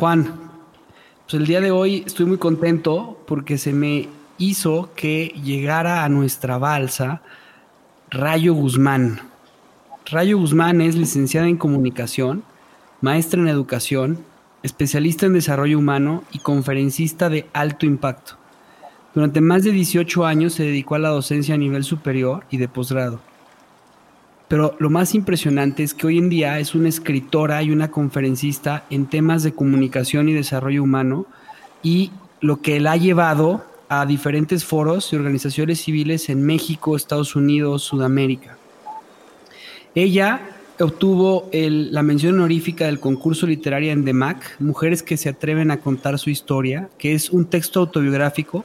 Juan. Pues el día de hoy estoy muy contento porque se me hizo que llegara a nuestra balsa Rayo Guzmán. Rayo Guzmán es licenciada en comunicación, maestra en educación, especialista en desarrollo humano y conferencista de alto impacto. Durante más de 18 años se dedicó a la docencia a nivel superior y de posgrado. Pero lo más impresionante es que hoy en día es una escritora y una conferencista en temas de comunicación y desarrollo humano y lo que la ha llevado a diferentes foros y organizaciones civiles en México, Estados Unidos, Sudamérica. Ella obtuvo la mención honorífica del concurso literario en DEMAC, Mujeres que se atreven a contar su historia, que es un texto autobiográfico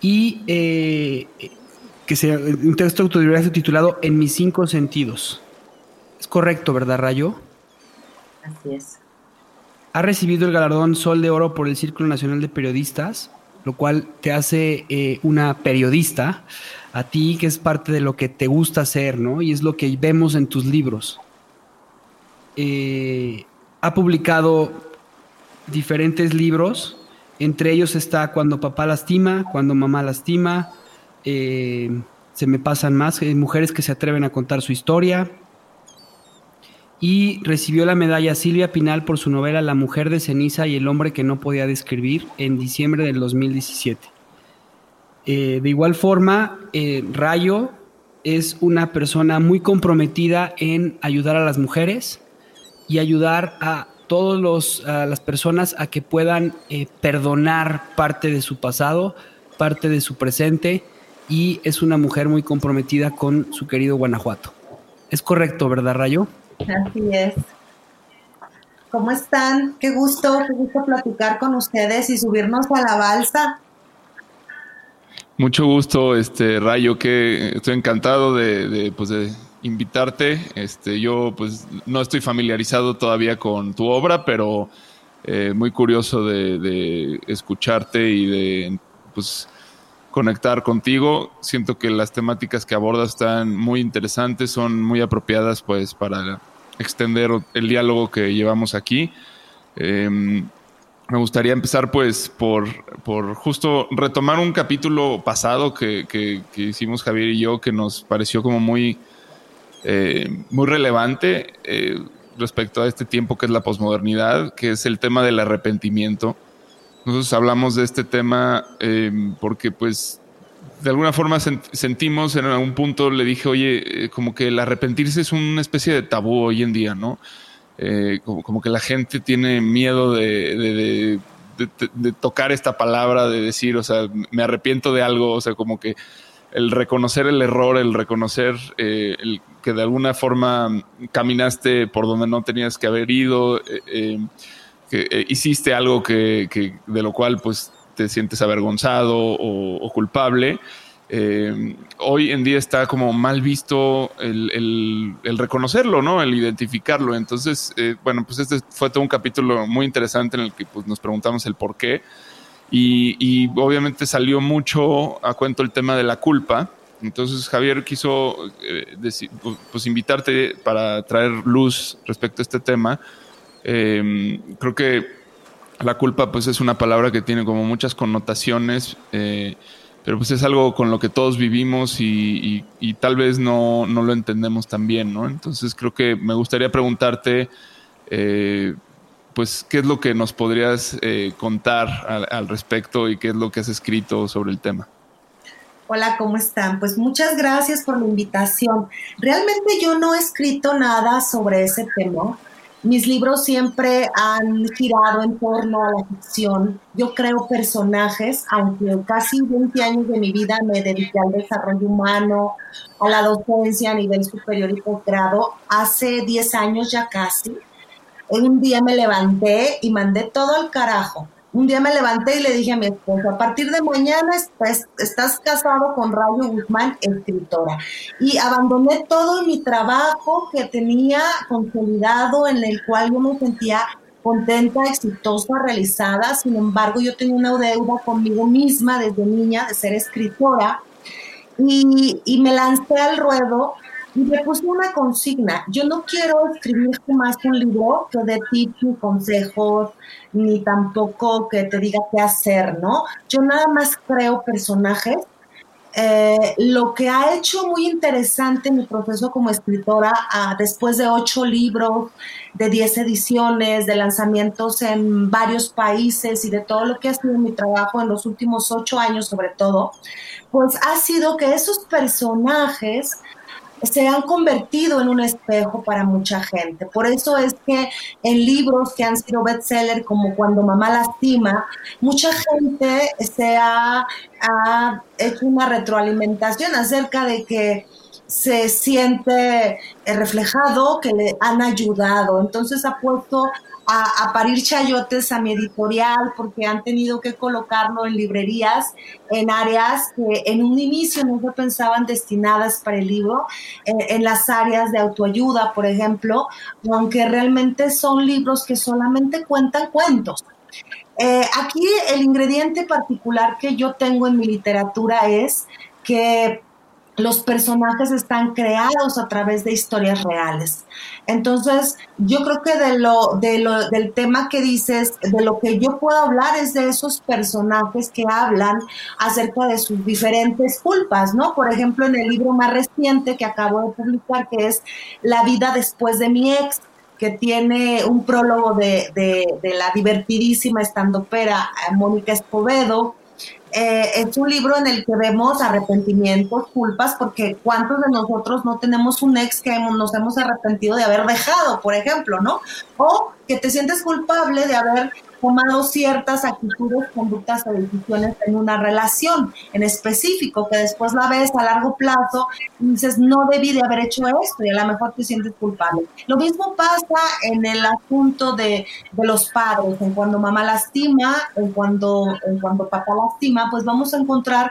y eh, que sea un texto autobiográfico titulado En mis cinco sentidos. Es correcto, ¿verdad, Rayo? Así es. Ha recibido el galardón Sol de Oro por el Círculo Nacional de Periodistas, lo cual te hace eh, una periodista a ti, que es parte de lo que te gusta hacer, ¿no? Y es lo que vemos en tus libros. Eh, ha publicado diferentes libros, entre ellos está Cuando papá lastima, Cuando mamá lastima, eh, se me pasan más, eh, mujeres que se atreven a contar su historia, y recibió la medalla Silvia Pinal por su novela La mujer de ceniza y el hombre que no podía describir en diciembre del 2017. Eh, de igual forma, Rayo es una persona muy comprometida en ayudar a las mujeres y ayudar a todas las personas a que puedan perdonar parte de su pasado, parte de su presente y es una mujer muy comprometida con su querido Guanajuato. Es correcto, ¿verdad, Rayo? Así es. ¿Cómo están? Qué gusto, qué gusto platicar con ustedes y subirnos a la balsa. Mucho gusto, este Rayo, que estoy encantado de, de, pues de invitarte. Este, yo pues no estoy familiarizado todavía con tu obra, pero eh, muy curioso de, de, escucharte y de pues conectar contigo. Siento que las temáticas que abordas están muy interesantes, son muy apropiadas pues para extender el diálogo que llevamos aquí. Eh, me gustaría empezar pues por, por justo retomar un capítulo pasado que, que, que, hicimos Javier y yo que nos pareció como muy, eh, muy relevante eh, respecto a este tiempo que es la posmodernidad, que es el tema del arrepentimiento. Nosotros hablamos de este tema eh, porque pues de alguna forma sent sentimos en algún punto, le dije, oye, eh, como que el arrepentirse es una especie de tabú hoy en día, ¿no? Eh, como, que la gente tiene miedo de, de, de, tocar esta palabra, de decir, o sea, me arrepiento de algo, o sea, como que el reconocer el error, el reconocer eh, que de alguna forma caminaste por donde no tenías que haber ido, eh, que hiciste algo que, que, de lo cual pues te sientes avergonzado o, culpable. Eh, hoy en día está como mal visto el, reconocerlo, ¿no? El identificarlo. Entonces, eh, bueno, pues este fue todo un capítulo muy interesante en el que pues, nos preguntamos el por qué. Y, obviamente salió mucho a cuento el tema de la culpa. Entonces Javier quiso eh, pues, invitarte para traer luz respecto a este tema. Creo que la culpa pues es una palabra que tiene como muchas connotaciones, eh, pero pues es algo con lo que todos vivimos y, tal vez no, lo entendemos tan bien, ¿no? Entonces creo que me gustaría preguntarte, eh, pues, ¿qué es lo que nos podrías eh, contar al respecto y qué es lo que has escrito sobre el tema? Hola, ¿cómo están? Pues muchas gracias por la invitación. Realmente yo no he escrito nada sobre ese tema. Mis libros siempre han girado en torno a la ficción. Yo creo personajes, aunque casi 20 años de mi vida me dediqué al desarrollo humano, a la docencia a nivel superior y posgrado. Hace 10 años ya casi, un día me levanté y mandé todo al carajo un día me levanté y le dije a mi esposo, a partir de mañana estás, estás casado con Rayo Guzmán, escritora. Y abandoné todo mi trabajo que tenía consolidado, en el cual yo me sentía contenta, exitosa, realizada. Sin embargo, yo tenía una deuda conmigo misma desde niña de ser escritora. Y, y me lancé al ruedo y le puse una consigna. Yo no quiero escribir más un libro que de tips ni consejos, ni tampoco que te diga qué hacer, ¿no? Yo nada más creo personajes. Eh, lo que ha hecho muy interesante mi proceso como escritora, ah, después de ocho libros, de diez ediciones, de lanzamientos en varios países y de todo lo que ha sido mi trabajo en los últimos ocho años sobre todo, pues ha sido que esos personajes se han convertido en un espejo para mucha gente. Por eso es que en libros que han sido bestseller, como Cuando mamá lastima, mucha gente se ha, ha hecho una retroalimentación acerca de que se siente reflejado, que le han ayudado. Entonces ha puesto a, parir chayotes a mi editorial porque han tenido que colocarlo en librerías, en áreas que en un inicio no se pensaban destinadas para el libro, en, las áreas de autoayuda, por ejemplo, aunque realmente son libros que solamente cuentan cuentos. Eh, aquí el ingrediente particular que yo tengo en mi literatura es que los personajes están creados a través de historias reales. Entonces, yo creo que de lo, de lo, del tema que dices, de lo que yo puedo hablar es de esos personajes que hablan acerca de sus diferentes culpas, ¿no? Por ejemplo, en el libro más reciente que acabo de publicar, que es La vida después de mi ex, que tiene un prólogo de, de, la divertidísima estandopera eh, Mónica Escobedo, eh, es un libro en el que vemos arrepentimientos, culpas, porque ¿cuántos de nosotros no tenemos un ex que nos hemos arrepentido de haber dejado, por ejemplo, ¿no? O que te sientes culpable de haber tomado ciertas actitudes, conductas o decisiones en una relación en específico, que después la ves a largo plazo y dices, no debí de haber hecho esto y a lo mejor te sientes culpable. Lo mismo pasa en el asunto de, de los padres, en cuando mamá lastima, en cuando, en cuando papá lastima, pues vamos a encontrar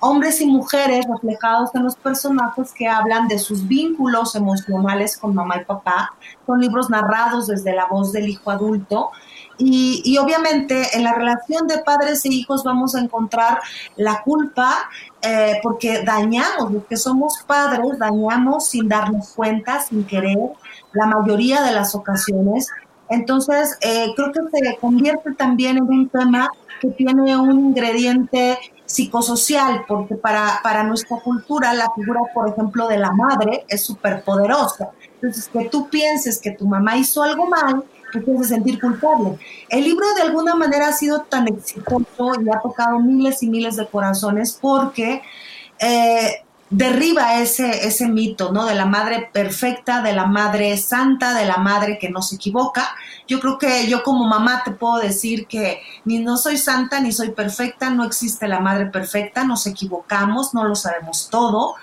hombres y mujeres reflejados en los personajes que hablan de sus vínculos emocionales con mamá y papá. Son libros narrados desde la voz del hijo adulto y, obviamente en la relación de padres e hijos vamos a encontrar la culpa eh, porque dañamos, los que somos padres, dañamos sin darnos cuenta, sin querer, la mayoría de las ocasiones. Entonces, eh, creo que se convierte también en un tema que tiene un ingrediente psicosocial, porque para, para nuestra cultura la figura, por ejemplo, de la madre es súper poderosa. Entonces, que tú pienses que tu mamá hizo algo mal, que te sentir culpable. El libro de alguna manera ha sido tan exitoso y ha tocado miles y miles de corazones porque eh, derriba ese, ese mito, ¿no? De la madre perfecta, de la madre santa, de la madre que no se equivoca. Yo creo que yo como mamá te puedo decir que ni no soy santa ni soy perfecta, no existe la madre perfecta, nos equivocamos, no lo sabemos todo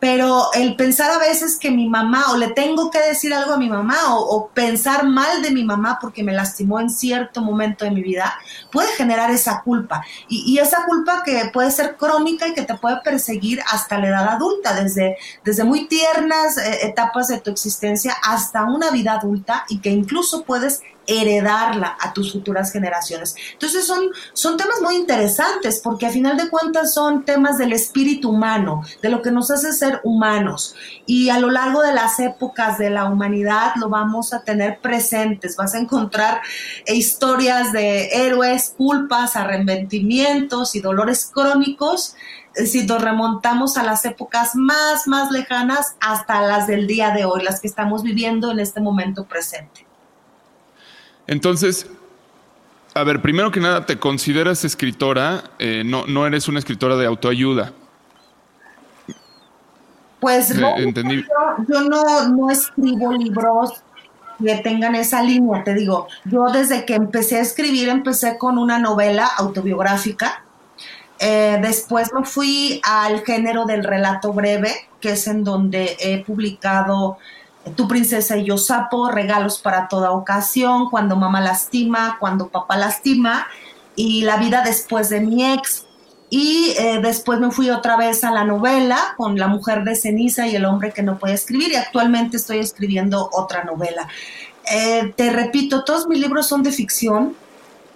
pero el pensar a veces que mi mamá, o le tengo que decir algo a mi mamá, o, pensar mal de mi mamá porque me lastimó en cierto momento de mi vida, puede generar esa culpa. Y, esa culpa que puede ser crónica y que te puede perseguir hasta la edad adulta, desde, desde muy tiernas eh, etapas de tu existencia hasta una vida adulta y que incluso puedes heredarla a tus futuras generaciones. Entonces son, son temas muy interesantes porque a final de cuentas son temas del espíritu humano, de lo que nos hace ser humanos. Y a lo largo de las épocas de la humanidad lo vamos a tener presentes. Vas a encontrar historias de héroes, culpas, arrepentimientos y dolores crónicos si nos remontamos a las épocas más, más lejanas hasta las del día de hoy, las que estamos viviendo en este momento presente. Entonces, a ver, primero que nada, ¿te consideras escritora? Eh, no, no eres una escritora de autoayuda. Pues yo, no, no escribo libros que tengan esa línea, te digo, yo desde que empecé a escribir empecé con una novela autobiográfica, eh, después me fui al género del relato breve, que es en donde he publicado tu princesa y yo sapo, regalos para toda ocasión, cuando mamá lastima, cuando papá lastima, y la vida después de mi ex. Y eh, después me fui otra vez a la novela con La mujer de ceniza y el hombre que no puede escribir, y actualmente estoy escribiendo otra novela. Eh, te repito, todos mis libros son de ficción,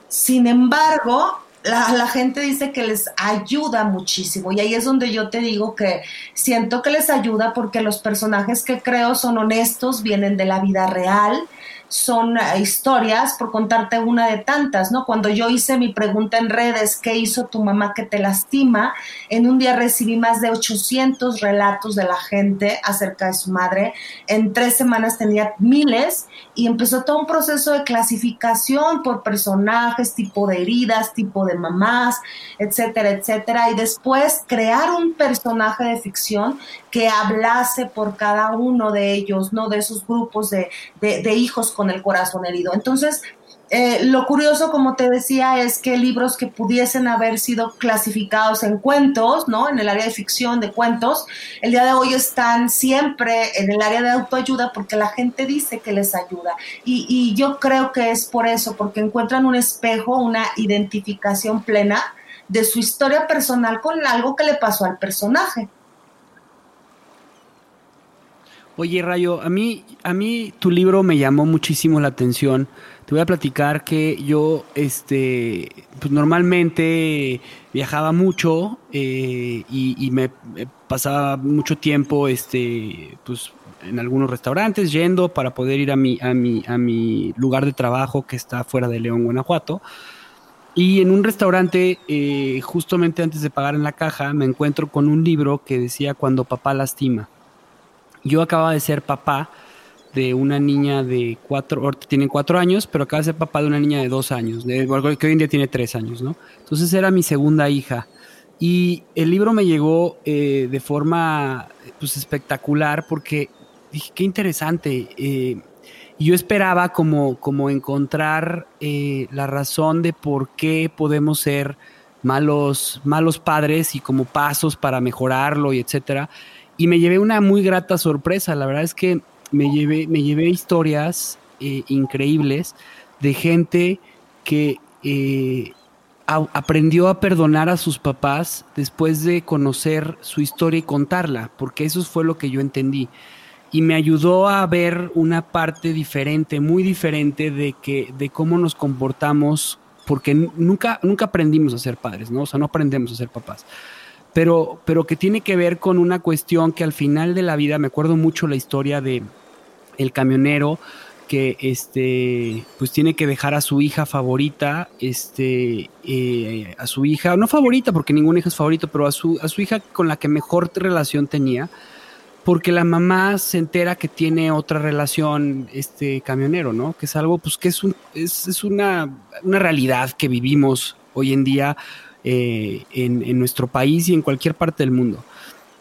sin embargo, la, gente dice que les ayuda muchísimo y ahí es donde yo te digo que siento que les ayuda porque los personajes que creo son honestos, vienen de la vida real, son eh, historias, por contarte una de tantas, ¿no? Cuando yo hice mi pregunta en redes, ¿qué hizo tu mamá que te lastima? En un día recibí más de 800 relatos de la gente acerca de su madre. En tres semanas tenía miles y empezó todo un proceso de clasificación por personajes, tipo de heridas, tipo de mamás, etcétera, etcétera. Y después crear un personaje de ficción que hablase por cada uno de ellos, ¿no? De esos grupos de, de, hijos con el corazón herido. Entonces, eh, lo curioso, como te decía, es que libros que pudiesen haber sido clasificados en cuentos, ¿no? En el área de ficción, de cuentos, el día de hoy están siempre en el área de autoayuda porque la gente dice que les ayuda. Y, y yo creo que es por eso, porque encuentran un espejo, una identificación plena de su historia personal con algo que le pasó al personaje. Oye, Rayo, a mí, a mí tu libro me llamó muchísimo la atención. Te voy a platicar que yo, este, pues normalmente viajaba mucho eh, y, me pasaba mucho tiempo, este, pues en algunos restaurantes yendo para poder ir a mi, a mi, a mi lugar de trabajo que está fuera de León, Guanajuato. Y en un restaurante, eh, justamente antes de pagar en la caja, me encuentro con un libro que decía Cuando papá lastima yo acababa de ser papá de una niña de cuatro, tiene cuatro años, pero acaba de ser papá de una niña de dos años, de, que hoy en día tiene tres años, ¿no? Entonces era mi segunda hija. Y el libro me llegó eh, de forma pues, espectacular porque dije, qué interesante. Eh, y yo esperaba como, como encontrar eh, la razón de por qué podemos ser malos, malos padres y como pasos para mejorarlo y etcétera y me llevé una muy grata sorpresa. La verdad es que me llevé, me llevé historias eh, increíbles de gente que eh, aprendió a perdonar a sus papás después de conocer su historia y contarla, porque eso fue lo que yo entendí. Y me ayudó a ver una parte diferente, muy diferente de que, de cómo nos comportamos, porque nunca, nunca aprendimos a ser padres, ¿no? O sea, no aprendemos a ser papás pero, pero que tiene que ver con una cuestión que al final de la vida, me acuerdo mucho la historia de el camionero que este pues tiene que dejar a su hija favorita este eh, a su hija no favorita porque ninguna hija es favorito pero a su a su hija con la que mejor relación tenía porque la mamá se entera que tiene otra relación este camionero no que es algo pues que es un es, es una, una realidad que vivimos hoy en día eh, en, nuestro país y en cualquier parte del mundo.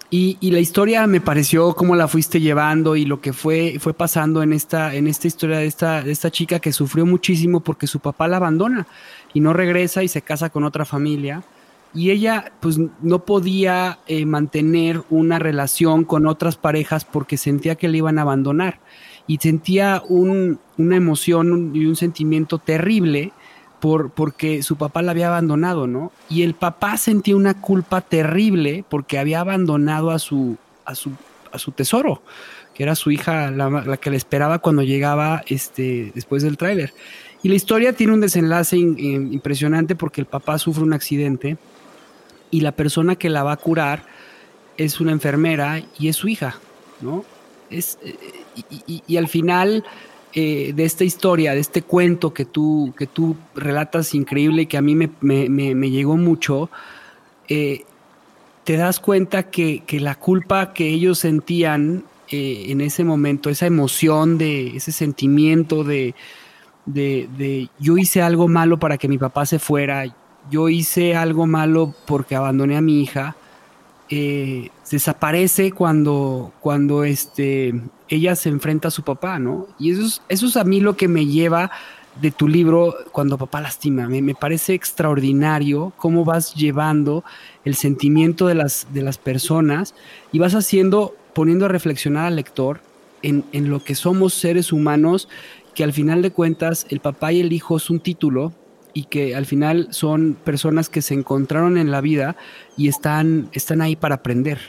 Y, la historia me pareció cómo la fuiste llevando y lo que fue, fue pasando en esta, en esta historia de esta, de esta chica que sufrió muchísimo porque su papá la abandona y no regresa y se casa con otra familia. y ella pues no podía eh, mantener una relación con otras parejas porque sentía que le iban a abandonar y sentía una emoción y un sentimiento terrible por, porque su papá la había abandonado, ¿no? Y el papá sentía una culpa terrible porque había abandonado a su, a su, a su tesoro, que era su hija, la, que le esperaba cuando llegaba este, después del tráiler. Y la historia tiene un desenlace impresionante porque el papá sufre un accidente y la persona que la va a curar es una enfermera y es su hija, ¿no? Es, eh, y, al final eh, de esta historia, de este cuento que tú, que tú relatas increíble y que a mí me, llegó mucho, eh, te das cuenta que, la culpa que ellos sentían en ese momento, esa emoción de ese sentimiento de, de, de, yo hice algo malo para que mi papá se fuera, yo hice algo malo porque abandoné a mi hija, eh, desaparece cuando, cuando este, ella se enfrenta a su papá, ¿no? Y eso es, eso es a mí lo que me lleva de tu libro cuando papá lastima. Me, me, parece extraordinario cómo vas llevando el sentimiento de las, de las personas y vas haciendo, poniendo a reflexionar al lector en, en lo que somos seres humanos, que al final de cuentas el papá y el hijo es un título, y que al final son personas que se encontraron en la vida y están, están ahí para aprender.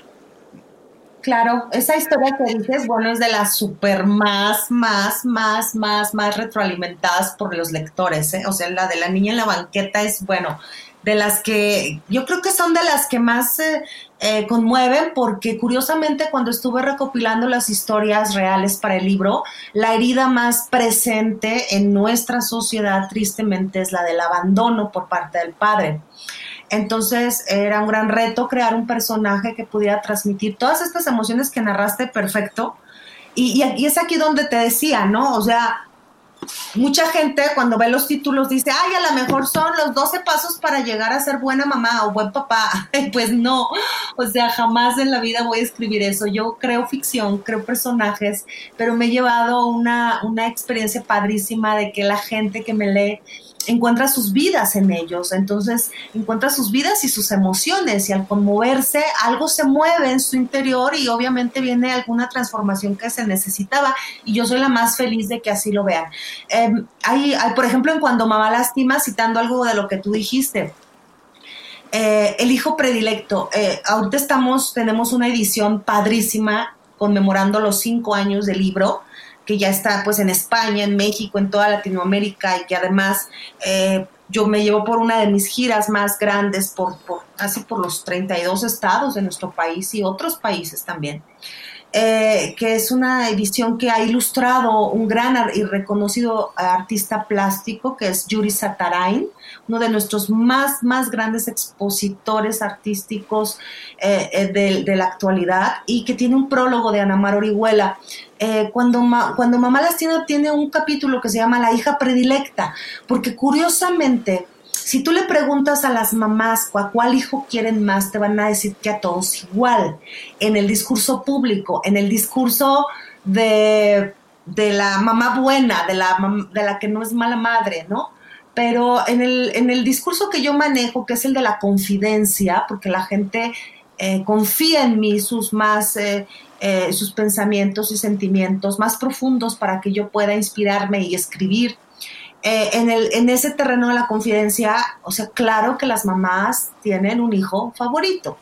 Claro, esa historia que dices, bueno, es de las super más, más, más, más, más retroalimentadas por los lectores, ¿eh? O sea, la de la niña en la banqueta es, bueno, de las que yo creo que son de las que más eh, eh, conmueven porque curiosamente cuando estuve recopilando las historias reales para el libro, la herida más presente en nuestra sociedad tristemente es la del abandono por parte del padre. Entonces era un gran reto crear un personaje que pudiera transmitir todas estas emociones que narraste perfecto. Y, y es aquí donde te decía, ¿no? O sea, mucha gente cuando ve los títulos dice, ay, a lo mejor son los 12 pasos para llegar a ser buena mamá o buen papá. pues no, o sea, jamás en la vida voy a escribir eso. Yo creo ficción, creo personajes, pero me he llevado una, una experiencia padrísima de que la gente que me lee encuentra sus vidas en ellos, entonces encuentra sus vidas y sus emociones y al conmoverse algo se mueve en su interior y obviamente viene alguna transformación que se necesitaba y yo soy la más feliz de que así lo vean. Em, hay, por ejemplo, en Cuando Mamá Lastima, citando algo de lo que tú dijiste, eh, el hijo predilecto, eh, ahorita estamos, tenemos una edición padrísima conmemorando los cinco años del libro que ya está pues en España, en México, en toda Latinoamérica y que además eh, yo me llevo por una de mis giras más grandes por, por casi por los 32 estados de nuestro país y otros países también. Eh, que es una edición que ha ilustrado un gran y reconocido artista plástico, que es Yuri Satarain, uno de nuestros más, más grandes expositores artísticos eh, eh, de, la actualidad, y que tiene un prólogo de Anamar Orihuela. cuando, cuando Mamá Lastina tiene un capítulo que se llama La hija predilecta, porque curiosamente si tú le preguntas a las mamás a cuál hijo quieren más, te van a decir que a todos igual. En el discurso público, en el discurso de, la mamá buena, de la, de la que no es mala madre, ¿no? Pero en el, en el discurso que yo manejo, que es el de la confidencia, porque la gente eh, confía en mí sus más eh, eh, sus pensamientos y sentimientos más profundos para que yo pueda inspirarme y escribir eh, en, el, en ese terreno de la confidencia, o sea, claro que las mamás tienen un hijo favorito.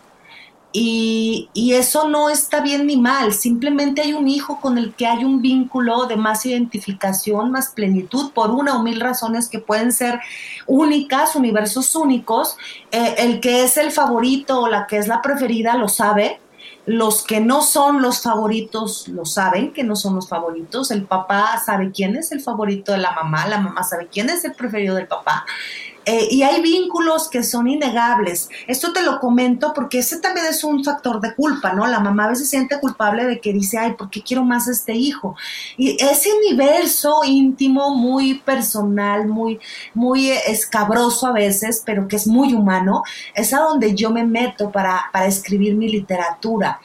Y, y, eso no está bien ni mal, simplemente hay un hijo con el que hay un vínculo de más identificación, más plenitud, por una o mil razones que pueden ser únicas, universos únicos. Eh, el que es el favorito o la que es la preferida lo sabe, los que no son los favoritos lo saben que no son los favoritos. El papá sabe quién es el favorito de la mamá, la mamá sabe quién es el preferido del papá. Eh, y hay vínculos que son innegables. Esto te lo comento porque ese también es un factor de culpa, ¿no? La mamá a veces siente culpable de que dice, ay, ¿por qué quiero más a este hijo? Y ese universo íntimo, muy personal, muy, muy escabroso a veces, pero que es muy humano, es a donde yo me meto para, para escribir mi literatura.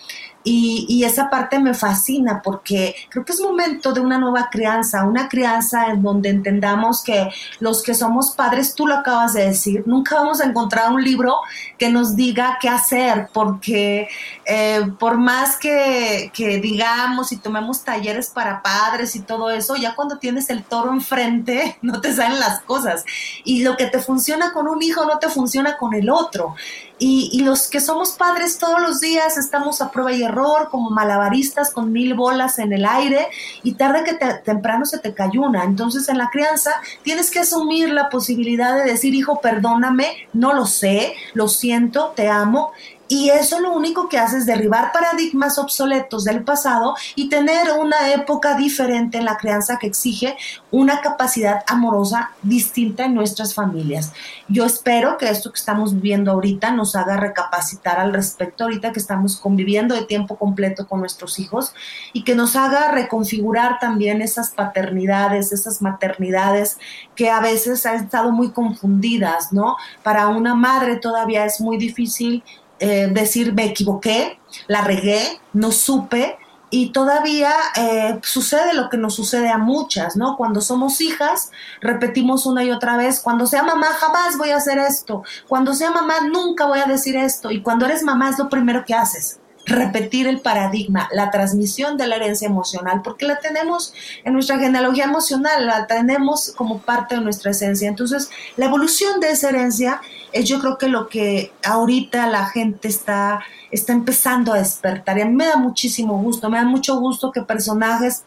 Y, esa parte me fascina porque creo que es momento de una nueva crianza, una crianza en donde entendamos que los que somos padres, tú lo acabas de decir, nunca vamos a encontrar un libro que nos diga qué hacer, porque eh, por más que digamos y tomemos talleres para padres y todo eso, ya cuando tienes el toro enfrente, no te salen las cosas. Y lo que te funciona con un hijo no te funciona con el otro. Y, los que somos padres todos los días estamos a prueba y error, como malabaristas con mil bolas en el aire, y tarde que temprano se te cae una. Entonces, en la crianza tienes que asumir la posibilidad de decir, hijo, perdóname, no lo sé, lo siento, te amo, y eso lo único que hace es derribar paradigmas obsoletos del pasado y tener una época diferente en la crianza que exige una capacidad amorosa distinta en nuestras familias. Yo espero que esto que estamos viviendo ahorita nos haga recapacitar al respecto, ahorita que estamos conviviendo de tiempo completo con nuestros hijos y que nos haga reconfigurar también esas paternidades, esas maternidades que a veces han estado muy confundidas, ¿no? Para una madre todavía es muy difícil eh, decir me equivoqué, la regué, no supe, y todavía eh, sucede lo que nos sucede a muchas, ¿no? Cuando somos hijas, repetimos una y otra vez, cuando sea mamá jamás voy a hacer esto, cuando sea mamá nunca voy a decir esto, y cuando eres mamá es lo primero que haces repetir el paradigma, la transmisión de la herencia emocional, porque la tenemos en nuestra genealogía emocional, la tenemos como parte de nuestra esencia. Entonces, la evolución de esa herencia es yo creo que lo que ahorita la gente está, está empezando a despertar. Y a mí me da muchísimo gusto, me da mucho gusto que personajes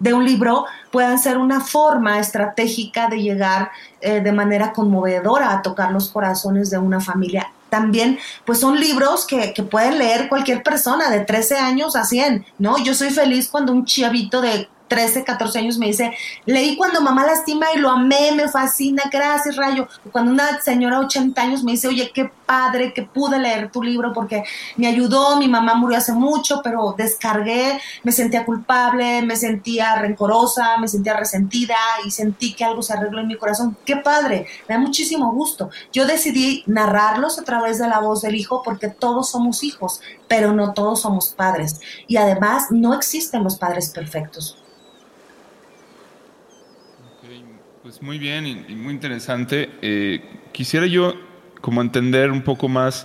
de un libro puedan ser una forma estratégica de llegar eh, de manera conmovedora a tocar los corazones de una familia. También, pues son libros que, que pueden leer cualquier persona de 13 años a 100, ¿no? Yo soy feliz cuando un chavito de 13, 14 años me dice, leí cuando mamá lastima y lo amé, me fascina, gracias Rayo. Cuando una señora de 80 años me dice, oye, qué padre que pude leer tu libro porque me ayudó, mi mamá murió hace mucho, pero descargué, me sentía culpable, me sentía rencorosa, me sentía resentida y sentí que algo se arregló en mi corazón. Qué padre, me da muchísimo gusto. Yo decidí narrarlos a través de la voz del hijo porque todos somos hijos, pero no todos somos padres. Y además no existen los padres perfectos. Pues muy bien y, muy interesante. Eh, quisiera yo como entender un poco más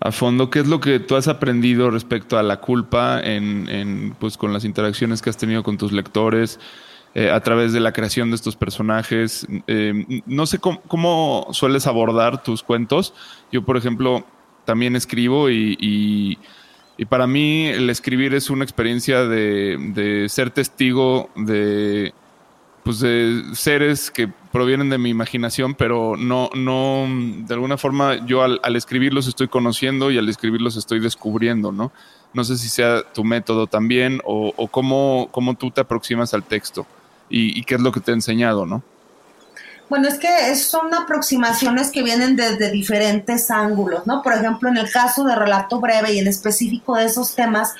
a fondo qué es lo que tú has aprendido respecto a la culpa en, pues con las interacciones que has tenido con tus lectores eh, a través de la creación de estos personajes. Eh, no sé cómo, sueles abordar tus cuentos. Yo, por ejemplo, también escribo y, para mí el escribir es una experiencia de ser testigo de pues de seres que provienen de mi imaginación, pero no, no, de alguna forma yo al, escribirlos estoy conociendo y al escribirlos estoy descubriendo, ¿no? No sé si sea tu método también o, o cómo, cómo, tú te aproximas al texto y, qué es lo que te he enseñado, ¿no? Bueno, es que son aproximaciones que vienen desde diferentes ángulos, ¿no? Por ejemplo, en el caso de relato breve y en específico de esos temas,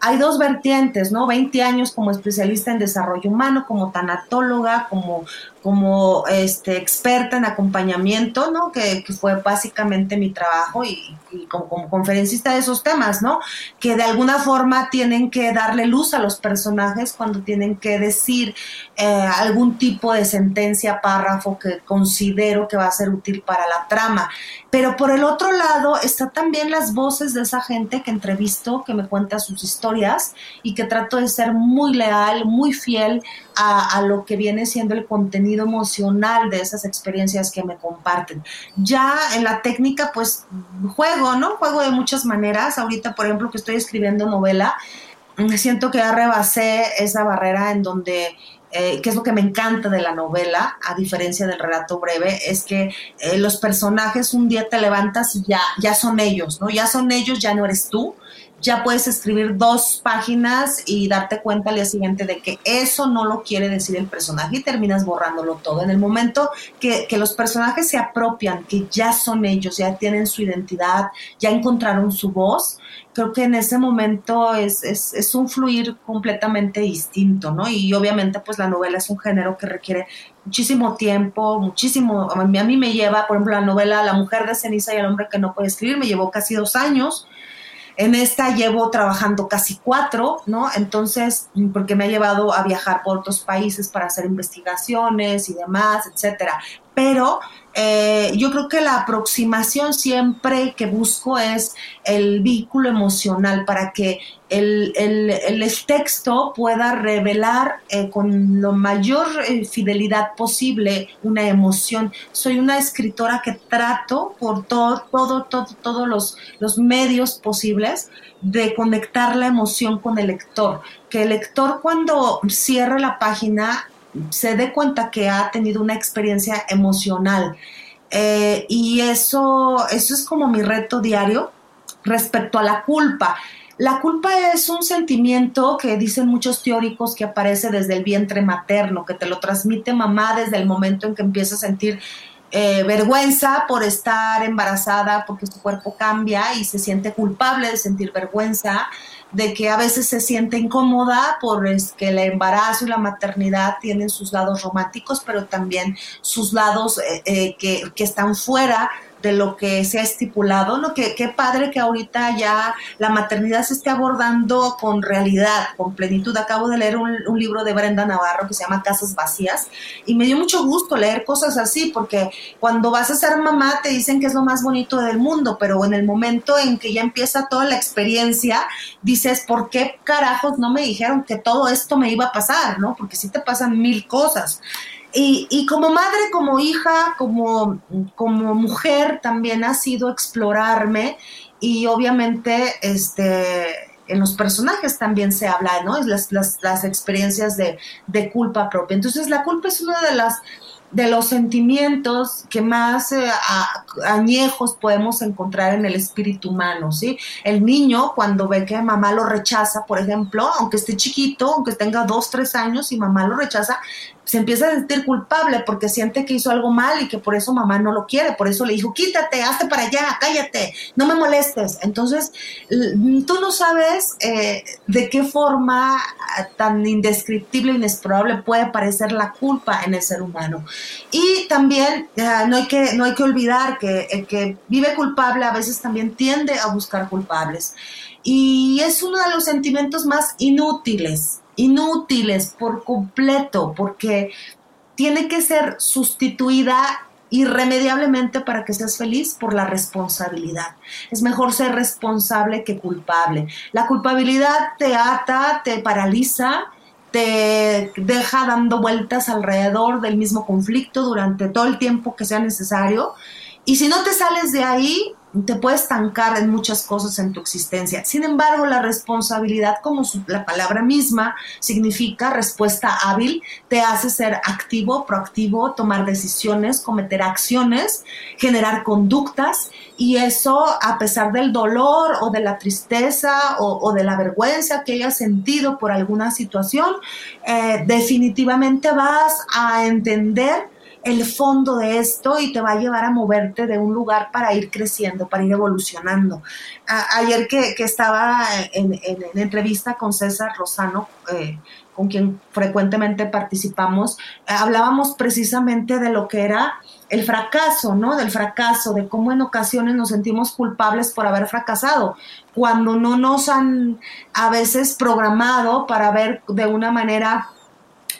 hay dos vertientes, ¿no? 20 años como especialista en desarrollo humano, como tanatóloga, como como este, experta en acompañamiento, ¿no? Que, fue básicamente mi trabajo y, como, conferencista de esos temas, ¿no? Que de alguna forma tienen que darle luz a los personajes cuando tienen que decir eh, algún tipo de sentencia, párrafo que considero que va a ser útil para la trama. Pero por el otro lado está también las voces de esa gente que entrevisto, que me cuenta sus historias y que trato de ser muy leal, muy fiel a, lo que viene siendo el contenido emocional de esas experiencias que me comparten. Ya en la técnica, pues juego, ¿no? Juego de muchas maneras. Ahorita, por ejemplo, que estoy escribiendo novela, me siento que ya rebasé esa barrera en donde eh, que es lo que me encanta de la novela, a diferencia del relato breve, es que eh, los personajes un día te levantas y ya, ya son ellos, ¿no? Ya son ellos, ya no eres tú ya puedes escribir dos páginas y darte cuenta al día siguiente de que eso no lo quiere decir el personaje y terminas borrándolo todo. En el momento que, los personajes se apropian, que ya son ellos, ya tienen su identidad, ya encontraron su voz, creo que en ese momento es, es, un fluir completamente distinto, ¿no? Y obviamente pues la novela es un género que requiere muchísimo tiempo, muchísimo, a mí, a mí me lleva, por ejemplo, la novela La mujer de ceniza y el hombre que no puede escribir, me llevó casi dos años En esta llevo trabajando casi cuatro, ¿no? Entonces, porque me ha llevado a viajar por otros países para hacer investigaciones y demás, etcétera. Pero eh, yo creo que la aproximación siempre que busco es el vínculo emocional para que el, texto pueda revelar eh, con la mayor eh, fidelidad posible una emoción. Soy una escritora que trato por todo, todo, todo, todos los, los medios posibles de conectar la emoción con el lector. Que el lector cuando cierre la página se dé cuenta que ha tenido una experiencia emocional. Eh, y eso, eso es como mi reto diario respecto a la culpa. La culpa es un sentimiento que dicen muchos teóricos que aparece desde el vientre materno, que te lo transmite mamá desde el momento en que empieza a sentir eh, vergüenza por estar embarazada, porque su cuerpo cambia y se siente culpable de sentir vergüenza de que a veces se siente incómoda por es que el embarazo y la maternidad tienen sus lados románticos, pero también sus lados eh, eh, que, que están fuera de lo que se ha estipulado, ¿no? Que, qué padre que ahorita ya la maternidad se esté abordando con realidad, con plenitud. Acabo de leer un, libro de Brenda Navarro que se llama Casas Vacías y me dio mucho gusto leer cosas así porque cuando vas a ser mamá te dicen que es lo más bonito del mundo, pero en el momento en que ya empieza toda la experiencia, dices, ¿por qué carajos no me dijeron que todo esto me iba a pasar, ¿no? Porque sí te pasan mil cosas. Y, como madre, como hija, como, como mujer, también ha sido explorarme y obviamente este, en los personajes también se habla, ¿no? Las, las, las experiencias de, de, culpa propia. Entonces la culpa es una de las de los sentimientos que más eh, añejos podemos encontrar en el espíritu humano, ¿sí? El niño cuando ve que mamá lo rechaza, por ejemplo, aunque esté chiquito, aunque tenga dos, tres años y mamá lo rechaza, se empieza a sentir culpable porque siente que hizo algo mal y que por eso mamá no lo quiere, por eso le dijo, quítate, hazte para allá, cállate, no me molestes. Entonces, tú no sabes eh, de qué forma ah, tan indescriptible, inexplorable puede parecer la culpa en el ser humano. Y también ah, no, hay que, no hay que olvidar que el que vive culpable a veces también tiende a buscar culpables. Y es uno de los sentimientos más inútiles inútiles por completo, porque tiene que ser sustituida irremediablemente para que seas feliz por la responsabilidad. Es mejor ser responsable que culpable. La culpabilidad te ata, te paraliza, te deja dando vueltas alrededor del mismo conflicto durante todo el tiempo que sea necesario. Y si no te sales de ahí, te puedes estancar en muchas cosas en tu existencia. Sin embargo, la responsabilidad, como la palabra misma significa respuesta hábil, te hace ser activo, proactivo, tomar decisiones, cometer acciones, generar conductas y eso a pesar del dolor o de la tristeza o, de la vergüenza que hayas sentido por alguna situación, eh, definitivamente vas a entender el fondo de esto y te va a llevar a moverte de un lugar para ir creciendo, para ir evolucionando. ayer que, estaba en, entrevista con César Rosano, eh, con quien frecuentemente participamos, hablábamos precisamente de lo que era el fracaso, ¿no? Del fracaso, de cómo en ocasiones nos sentimos culpables por haber fracasado, cuando no nos han a veces programado para ver de una manera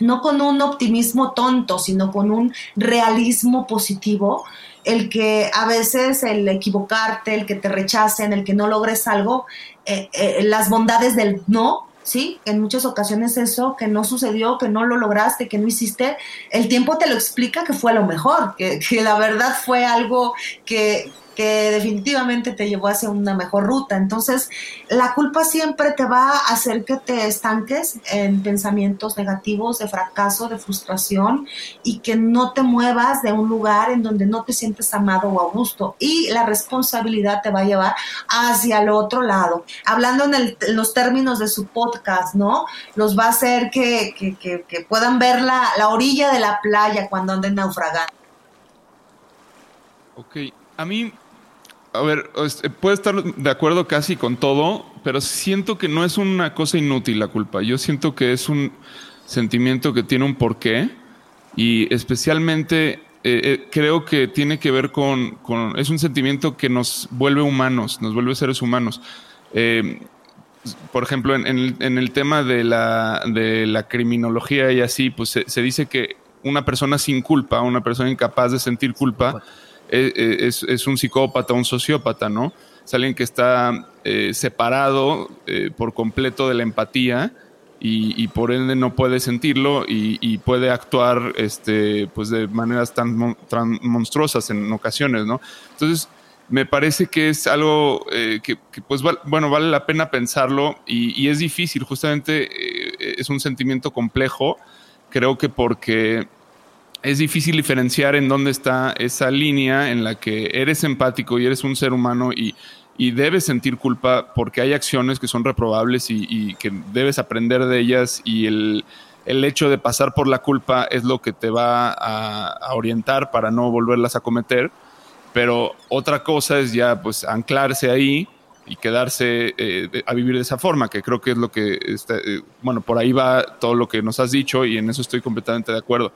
no con un optimismo tonto, sino con un realismo positivo, el que a veces el equivocarte, el que te rechacen, el que no logres algo, eh, eh, las bondades del no, ¿sí? En muchas ocasiones eso, que no sucedió, que no lo lograste, que no hiciste, el tiempo te lo explica que fue lo mejor, que, que la verdad fue algo que, que definitivamente te llevó hacia una mejor ruta. Entonces, la culpa siempre te va a hacer que te estanques en pensamientos negativos, de fracaso, de frustración y que no te muevas de un lugar en donde no te sientes amado o a gusto. Y la responsabilidad te va a llevar hacia el otro lado. Hablando en, los términos de su podcast, ¿no? Los va a hacer que, puedan ver la, la orilla de la playa cuando anden naufragando. Ok, a mí a ver, este, puedo estar de acuerdo casi con todo, pero siento que no es una cosa inútil la culpa. Yo siento que es un sentimiento que tiene un porqué y especialmente eh, eh, creo que tiene que ver con, es un sentimiento que nos vuelve humanos, nos vuelve seres humanos. Eh, por ejemplo, en, el, tema de la, de la, criminología y así, pues se, dice que una persona sin culpa, una persona incapaz de sentir culpa, eh, eh, es, un psicópata, un sociópata, ¿no? Es alguien que está separado por completo de la empatía y, por ende no puede sentirlo y, puede actuar este, pues de maneras tan, monstruosas en ocasiones, ¿no? Entonces, me parece que es algo eh, que, pues, bueno, vale la pena pensarlo y, es difícil, justamente eh, es un sentimiento complejo, creo que porque es difícil diferenciar en dónde está esa línea en la que eres empático y eres un ser humano y, y debes sentir culpa porque hay acciones que son reprobables y, que debes aprender de ellas y el, hecho de pasar por la culpa es lo que te va a, orientar para no volverlas a cometer. Pero otra cosa es ya pues anclarse ahí y quedarse eh, a vivir de esa forma, que creo que es lo que, está, eh, bueno, por ahí va todo lo que nos has dicho y en eso estoy completamente de acuerdo.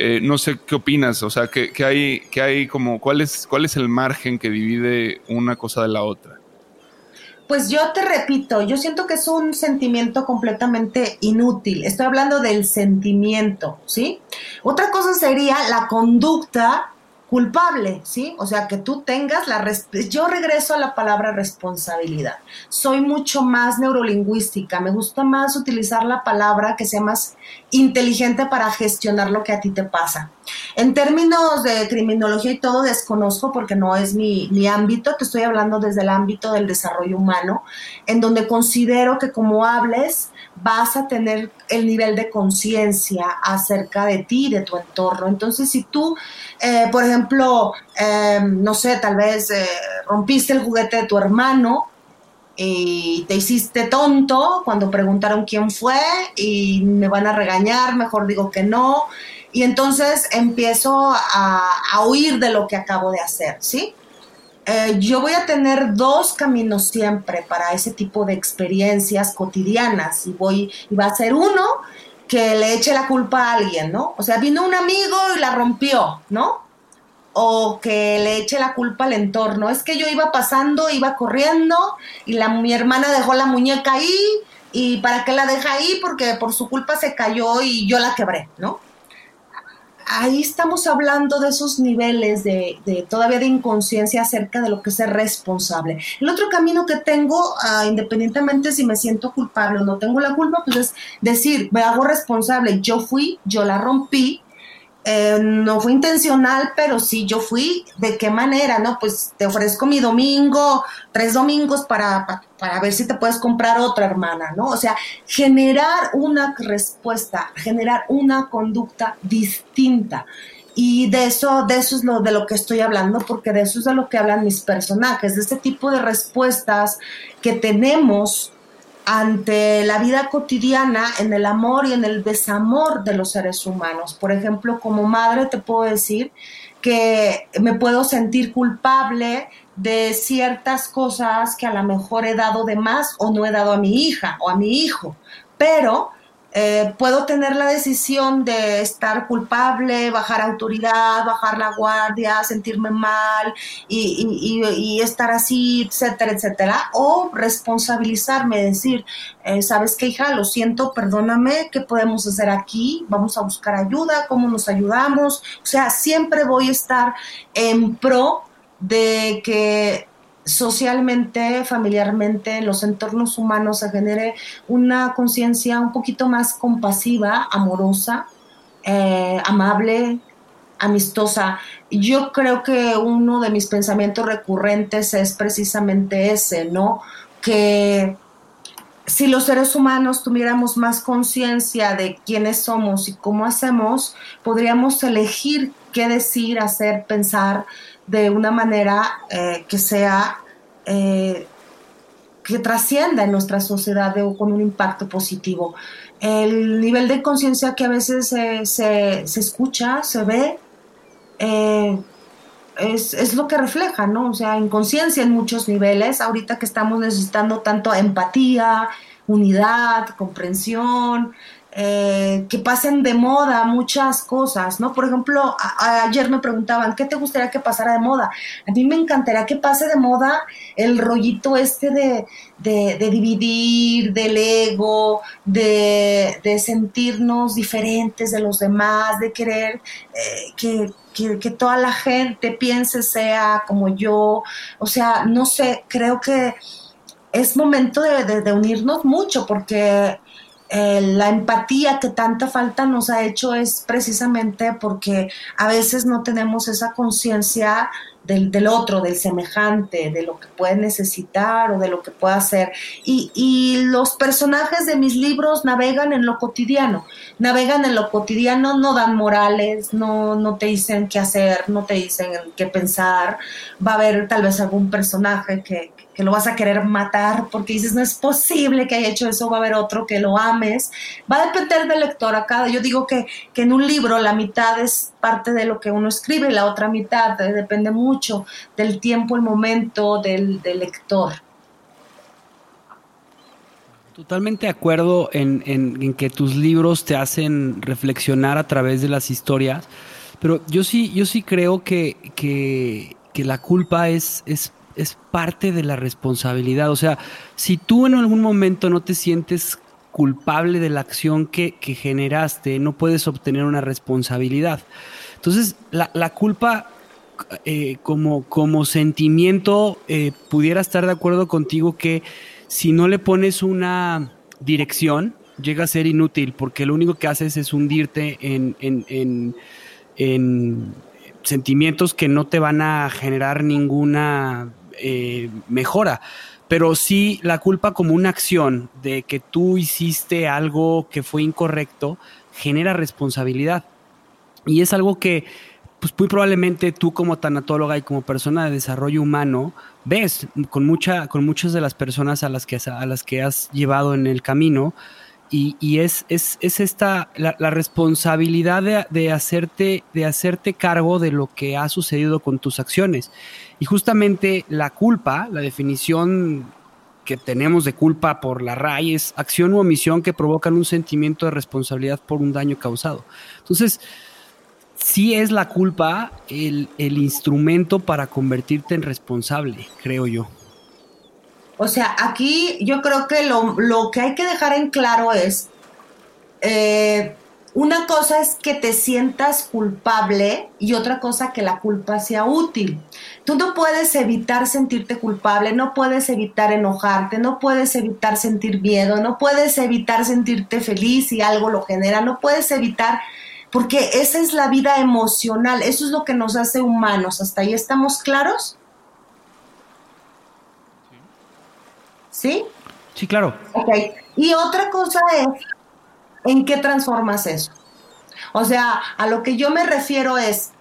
Eh, no sé qué opinas, o sea, ¿qué, hay, qué hay como, cuál es, cuál es el margen que divide una cosa de la otra? Pues yo te repito, yo siento que es un sentimiento completamente inútil. Estoy hablando del sentimiento, ¿sí? Otra cosa sería la conducta culpable, ¿sí? O sea, que tú tengas la... Yo regreso a la palabra responsabilidad. Soy mucho más neurolingüística, me gusta más utilizar la palabra que sea más inteligente para gestionar lo que a ti te pasa. En términos de criminología y todo desconozco porque no es mi, mi ámbito, te estoy hablando desde el ámbito del desarrollo humano, en donde considero que como hables vas a tener el nivel de conciencia acerca de ti, de tu entorno. Entonces, si tú, eh, por ejemplo, em, no sé, tal vez eh, rompiste el juguete de tu hermano y te hiciste tonto cuando preguntaron quién fue y me van a regañar, mejor digo que no. Y entonces empiezo a, a huir de lo que acabo de hacer, ¿sí? Eh, yo voy a tener dos caminos siempre para ese tipo de experiencias cotidianas y voy y va a ser uno que le eche la culpa a alguien, ¿no? O sea, vino un amigo y la rompió, ¿no? O que le eche la culpa al entorno. Es que yo iba pasando, iba corriendo y la, mi hermana dejó la muñeca ahí y ¿para qué la deja ahí? Porque por su culpa se cayó y yo la quebré, ¿no? Ahí estamos hablando de esos niveles de, todavía de inconsciencia acerca de lo que es ser responsable. El otro camino que tengo, ah, independientemente si me siento culpable o no tengo la culpa, pues es decir, me hago responsable, yo fui, yo la rompí, eh, no fue intencional, pero sí yo fui. ¿De qué manera? No, pues te ofrezco mi domingo, tres domingos para, para, ver si te puedes comprar otra hermana, ¿no? O sea, generar una respuesta, generar una conducta distinta. Y de eso, de eso es lo de lo que estoy hablando, porque de eso es de lo que hablan mis personajes, de este tipo de respuestas que tenemos ante la vida cotidiana, en el amor y en el desamor de los seres humanos. Por ejemplo, como madre te puedo decir que me puedo sentir culpable de ciertas cosas que a lo mejor he dado de más o no he dado a mi hija o a mi hijo, pero eh, puedo tener la decisión de estar culpable, bajar autoridad, bajar la guardia, sentirme mal y, estar así, etcétera, etcétera. O responsabilizarme, decir, eh, ¿sabes qué, hija? Lo siento, perdóname, ¿qué podemos hacer aquí? Vamos a buscar ayuda, ¿cómo nos ayudamos? O sea, siempre voy a estar en pro de que socialmente, familiarmente, en los entornos humanos se genere una conciencia un poquito más compasiva, amorosa, eh, amable, amistosa. Yo creo que uno de mis pensamientos recurrentes es precisamente ese, ¿no? Que si los seres humanos tuviéramos más conciencia de quiénes somos y cómo hacemos, podríamos elegir qué decir, hacer, pensar, de una manera eh, que sea, eh, que trascienda en nuestra sociedad con un impacto positivo. El nivel de conciencia que a veces se, escucha, se ve, eh, es, es, lo que refleja, ¿no? O sea, inconsciencia en muchos niveles, ahorita que estamos necesitando tanto empatía, unidad, comprensión, eh, que pasen de moda muchas cosas, ¿no? Por ejemplo, ayer me preguntaban, ¿qué te gustaría que pasara de moda? A mí me encantaría que pase de moda el rollito este de, de, dividir, del ego, de, de, sentirnos diferentes de los demás, de querer eh, que, que, que toda la gente piense sea como yo. O sea, no sé, creo que es momento de, de, unirnos mucho porque eh, la empatía que tanta falta nos ha hecho es precisamente porque a veces no tenemos esa conciencia del, del, otro, del semejante, de lo que puede necesitar o de lo que puede hacer. Y, y, los personajes de mis libros navegan en lo cotidiano, navegan en lo cotidiano, no dan morales, no, no te dicen qué hacer, no te dicen qué pensar. Va a haber tal vez algún personaje que, que lo vas a querer matar porque dices, no es posible que haya hecho eso, va a haber otro que lo ames. Va a depender del lector acá. Yo digo que, que en un libro la mitad es parte de lo que uno escribe la otra mitad depende mucho del tiempo, el momento del, del lector. Totalmente de acuerdo en, en, en, que tus libros te hacen reflexionar a través de las historias, pero yo sí, yo sí creo que, que, que la culpa es, es es parte de la responsabilidad. O sea, si tú en algún momento no te sientes culpable de la acción que, generaste, no puedes obtener una responsabilidad. Entonces, la, culpa eh, como, como sentimiento, eh, pudiera estar de acuerdo contigo que si no le pones una dirección, llega a ser inútil, porque lo único que haces es hundirte en, en, en sentimientos que no te van a generar ninguna eh, mejora, pero sí la culpa como una acción de que tú hiciste algo que fue incorrecto genera responsabilidad. Y es algo que, pues muy probablemente tú como tanatóloga y como persona de desarrollo humano ves con, mucha, con muchas de las personas a las que, a las que has llevado en el camino y, es, es, esta la, responsabilidad de, hacerte, de hacerte cargo de lo que ha sucedido con tus acciones. Y justamente la culpa, la definición que tenemos de culpa por la RAI es acción u omisión que provocan un sentimiento de responsabilidad por un daño causado. Entonces, sí es la culpa el, el instrumento para convertirte en responsable, creo yo. O sea, aquí yo creo que lo, que hay que dejar en claro es, eh, una cosa es que te sientas culpable y otra cosa que la culpa sea útil. Tú no puedes evitar sentirte culpable, no puedes evitar enojarte, no puedes evitar sentir miedo, no puedes evitar sentirte feliz si algo lo genera, no puedes evitar, porque esa es la vida emocional, eso es lo que nos hace humanos. ¿Hasta ahí estamos claros? ¿Sí? Sí, claro. Ok. Y otra cosa es, ¿en qué transformas eso? O sea, a lo que yo me refiero es,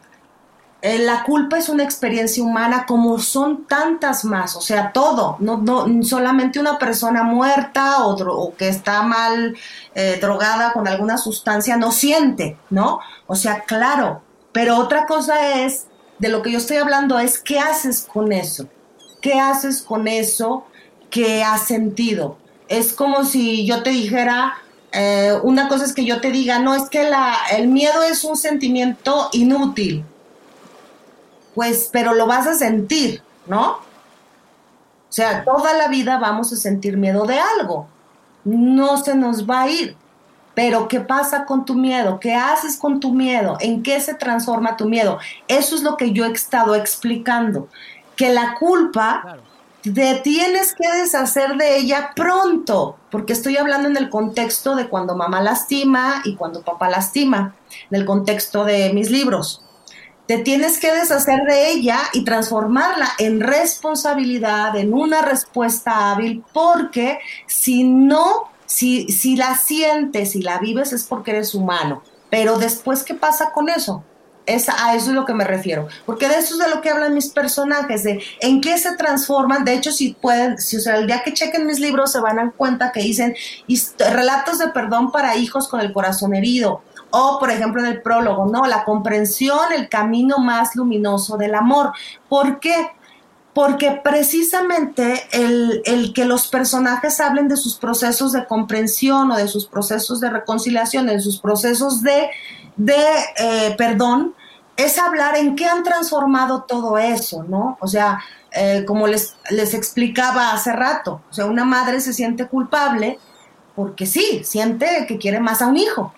eh, la culpa es una experiencia humana como son tantas más, o sea, todo, no, no solamente una persona muerta o, que está mal eh, drogada con alguna sustancia no siente, ¿no? O sea, claro, pero otra cosa es, de lo que yo estoy hablando es, ¿qué haces con eso? ¿Qué haces con eso? que has sentido. Es como si yo te dijera, eh, una cosa es que yo te diga, no, es que el miedo es un sentimiento inútil. Pues, pero lo vas a sentir, ¿no? O sea, toda la vida vamos a sentir miedo de algo. No se nos va a ir. Pero ¿qué pasa con tu miedo? ¿Qué haces con tu miedo? ¿En qué se transforma tu miedo? Eso es lo que yo he estado explicando. Que la culpa te tienes que deshacer de ella pronto, porque estoy hablando en el contexto de cuando mamá lastima y cuando papá lastima, en el contexto de mis libros. Te tienes que deshacer de ella y transformarla en responsabilidad, en una respuesta hábil, porque si no, si, si la sientes y la vives es porque eres humano. Pero después, ¿qué pasa con eso? Es, a eso es lo que me refiero. Porque de eso es de lo que hablan mis personajes, de en qué se transforman. De hecho, si pueden, si o sea, el día que chequen mis libros se van a dar cuenta que dicen relatos de perdón para hijos con el corazón herido. O, por ejemplo, en el prólogo, ¿no? La comprensión, el camino más luminoso del amor. ¿Por qué? porque precisamente el, el, que los personajes hablen de sus procesos de comprensión o de sus procesos de reconciliación, de sus procesos de, de eh, perdón, es hablar en qué han transformado todo eso, ¿no? O sea, eh, como les, les explicaba hace rato, o sea, una madre se siente culpable porque sí, siente que quiere más a un hijo,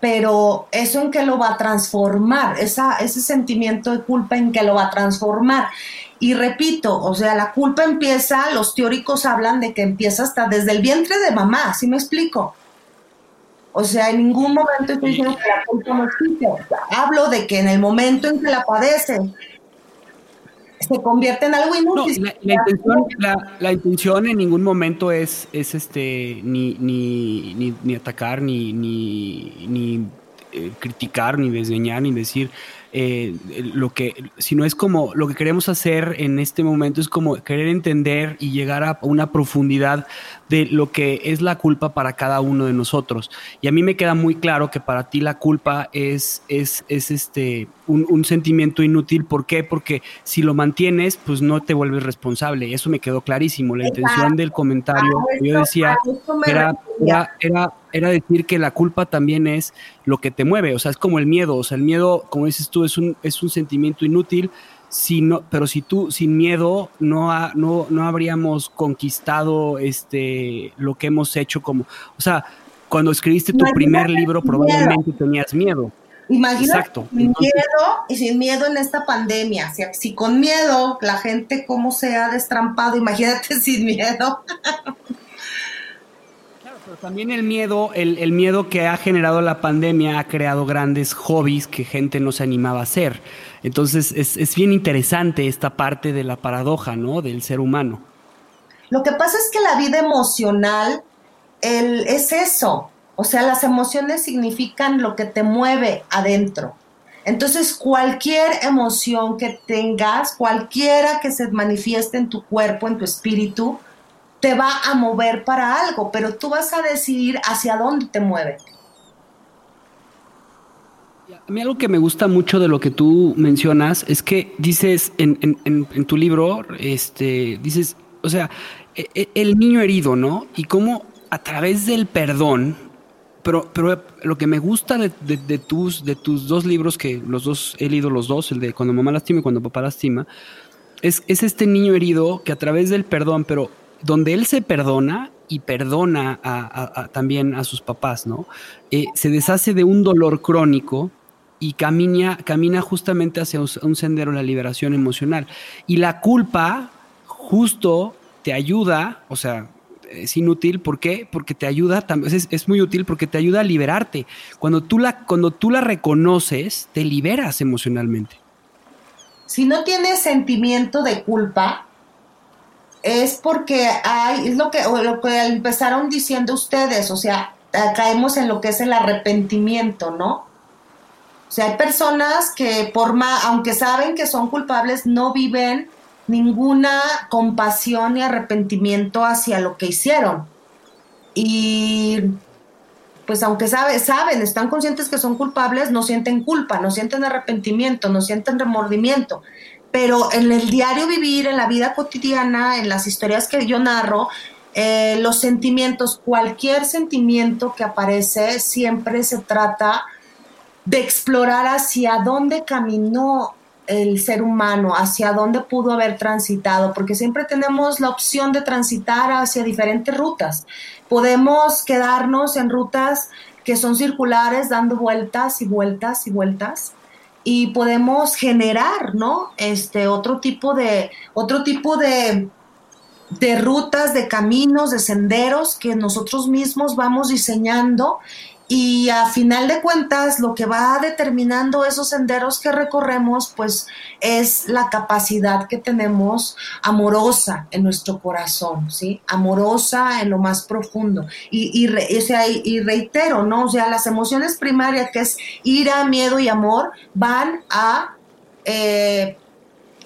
pero eso en qué lo va a transformar, Esa, ese sentimiento de culpa en qué lo va a transformar. Y repito, o sea, la culpa empieza, los teóricos hablan de que empieza hasta desde el vientre de mamá, ¿sí me explico? O sea, en ningún momento estoy diciendo que la culpa no existe. Hablo de que en el momento en que la padece, se convierte en algo inútil. la, intención, en ningún momento es, es este ni, ni, ni, atacar, ni, ni, ni eh, criticar, ni desdeñar, ni decir eh, lo que, sino es como lo que queremos hacer en este momento es como querer entender y llegar a una profundidad de lo que es la culpa para cada uno de nosotros. Y a mí me queda muy claro que para ti la culpa es, es, es este, un, sentimiento inútil. ¿Por qué? Porque si lo mantienes, pues no te vuelves responsable. Eso me quedó clarísimo. La intención del comentario que yo decía era, era, era, decir que la culpa también es lo que te mueve. O sea, es como el miedo. O sea, el miedo, como dices tú, es un, es un sentimiento inútil si no, pero si tú sin miedo no, no, no habríamos conquistado este, lo que hemos hecho como, o sea, cuando escribiste tu primer libro probablemente tenías miedo. Imagínate sin miedo y sin miedo en esta pandemia. Si, si, con miedo la gente cómo se ha destrampado, imagínate sin miedo. Pero también el miedo, el, el, miedo que ha generado la pandemia ha creado grandes hobbies que gente no se animaba a hacer. Entonces es, bien interesante esta parte de la paradoja, ¿no? Del ser humano. Lo que pasa es que la vida emocional es eso. O sea, las emociones significan lo que te mueve adentro. Entonces, cualquier emoción que tengas, cualquiera que se manifieste en tu cuerpo, en tu espíritu, te va a mover para algo, pero tú vas a decidir hacia dónde te mueve. A mí algo que me gusta mucho de lo que tú mencionas es que dices en, tu libro, este, dices, o sea, e, e, el niño herido, ¿no? Y cómo a través del perdón, pero, pero lo que me gusta de, tus, de tus dos libros, que los dos he leído los dos, el de Cuando mamá lastima y Cuando papá lastima, es, es este niño herido que a través del perdón, pero donde él se perdona y perdona también a sus papás, ¿no? Eh, se deshace de un dolor crónico y camina, camina justamente hacia un, sendero de la liberación emocional. Y la culpa justo te ayuda, o sea, es inútil, ¿por qué? Porque te ayuda, es, es muy útil porque te ayuda a liberarte. Cuando tú, la, cuando tú la reconoces, te liberas emocionalmente. Si no tienes sentimiento de culpa, es porque hay, es lo que, lo que empezaron diciendo ustedes, o sea, caemos en lo que es el arrepentimiento, ¿no? O sea, hay personas que por más, aunque saben que son culpables, no viven ninguna compasión ni arrepentimiento hacia lo que hicieron. Y pues aunque sabe, saben, están conscientes que son culpables, no sienten culpa, no sienten arrepentimiento, no sienten remordimiento. Pero en el diario vivir, en la vida cotidiana, en las historias que yo narro, eh, los sentimientos, cualquier sentimiento que aparece, siempre se trata de explorar hacia dónde caminó el ser humano, hacia dónde pudo haber transitado, porque siempre tenemos la opción de transitar hacia diferentes rutas. Podemos quedarnos en rutas que son circulares, dando vueltas y vueltas y vueltas, y podemos generar, ¿no? Este otro tipo de, otro tipo de, de rutas, de caminos, de senderos que nosotros mismos vamos diseñando y a final de cuentas, lo que va determinando esos senderos que recorremos, pues es la capacidad que tenemos amorosa en nuestro corazón, ¿sí? Amorosa en lo más profundo. Y, y, reitero, ¿no? O sea, las emociones primarias, que es ira, miedo y amor, van a eh,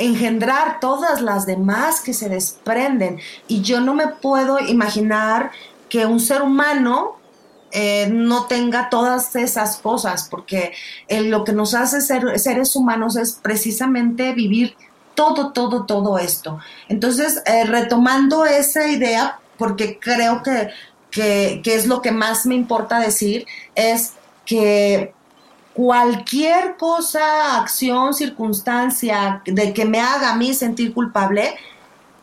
engendrar todas las demás que se desprenden. Y yo no me puedo imaginar que un ser humano eh, no tenga todas esas cosas, porque eh, lo que nos hace ser seres humanos es precisamente vivir todo, todo, todo esto. Entonces, eh, retomando esa idea, porque creo que, que, que es lo que más me importa decir, es que cualquier cosa, acción, circunstancia de que me haga a mí sentir culpable,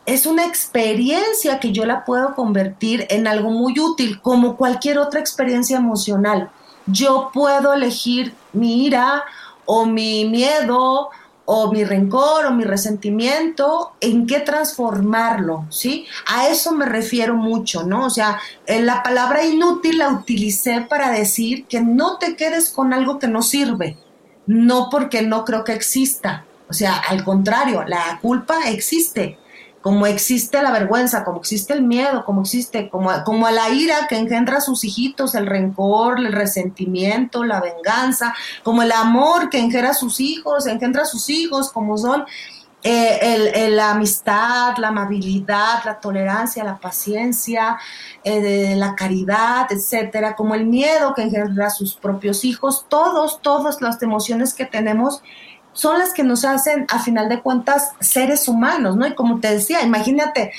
es una experiencia que yo la puedo convertir en algo muy útil, como cualquier otra experiencia emocional. Yo puedo elegir mi ira o mi miedo o mi rencor o mi resentimiento, en qué transformarlo, ¿sí? A eso me refiero mucho, ¿no? O sea, la palabra inútil la utilicé para decir que no te quedes con algo que no sirve, no porque no creo que exista, o sea, al contrario, la culpa existe, como existe la vergüenza, como existe el miedo, como existe, como, como la ira que engendra a sus hijitos, el rencor, el resentimiento, la venganza, como el amor que engendra a sus hijos, engendra a sus hijos, como son eh, la amistad, la amabilidad, la tolerancia, la paciencia, eh, la caridad, etcétera, como el miedo que engendra a sus propios hijos, todos, todas las emociones que tenemos son las que nos hacen, a final de cuentas, seres humanos, ¿no? Y como te decía, imagínate,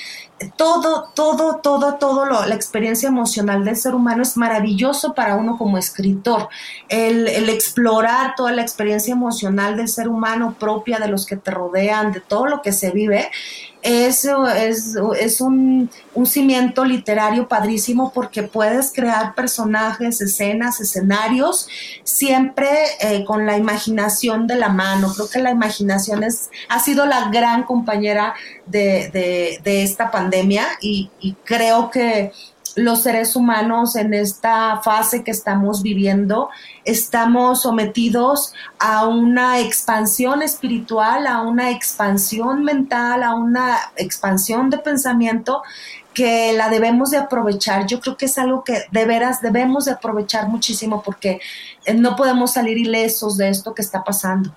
todo, todo, todo, todo lo, la experiencia emocional del ser humano es maravilloso para uno como escritor. El, el, explorar toda la experiencia emocional del ser humano propia, de los que te rodean, de todo lo que se vive, eso es, es un, un, cimiento literario padrísimo porque puedes crear personajes, escenas, escenarios, siempre eh, con la imaginación de la mano. Creo que la imaginación es, ha sido la gran compañera de, de, esta pandemia y creo que los seres humanos en esta fase que estamos viviendo estamos sometidos a una expansión espiritual, a una expansión mental, a una expansión de pensamiento que la debemos de aprovechar. Yo creo que es algo que de veras debemos de aprovechar muchísimo porque eh, no podemos salir ilesos de esto que está pasando.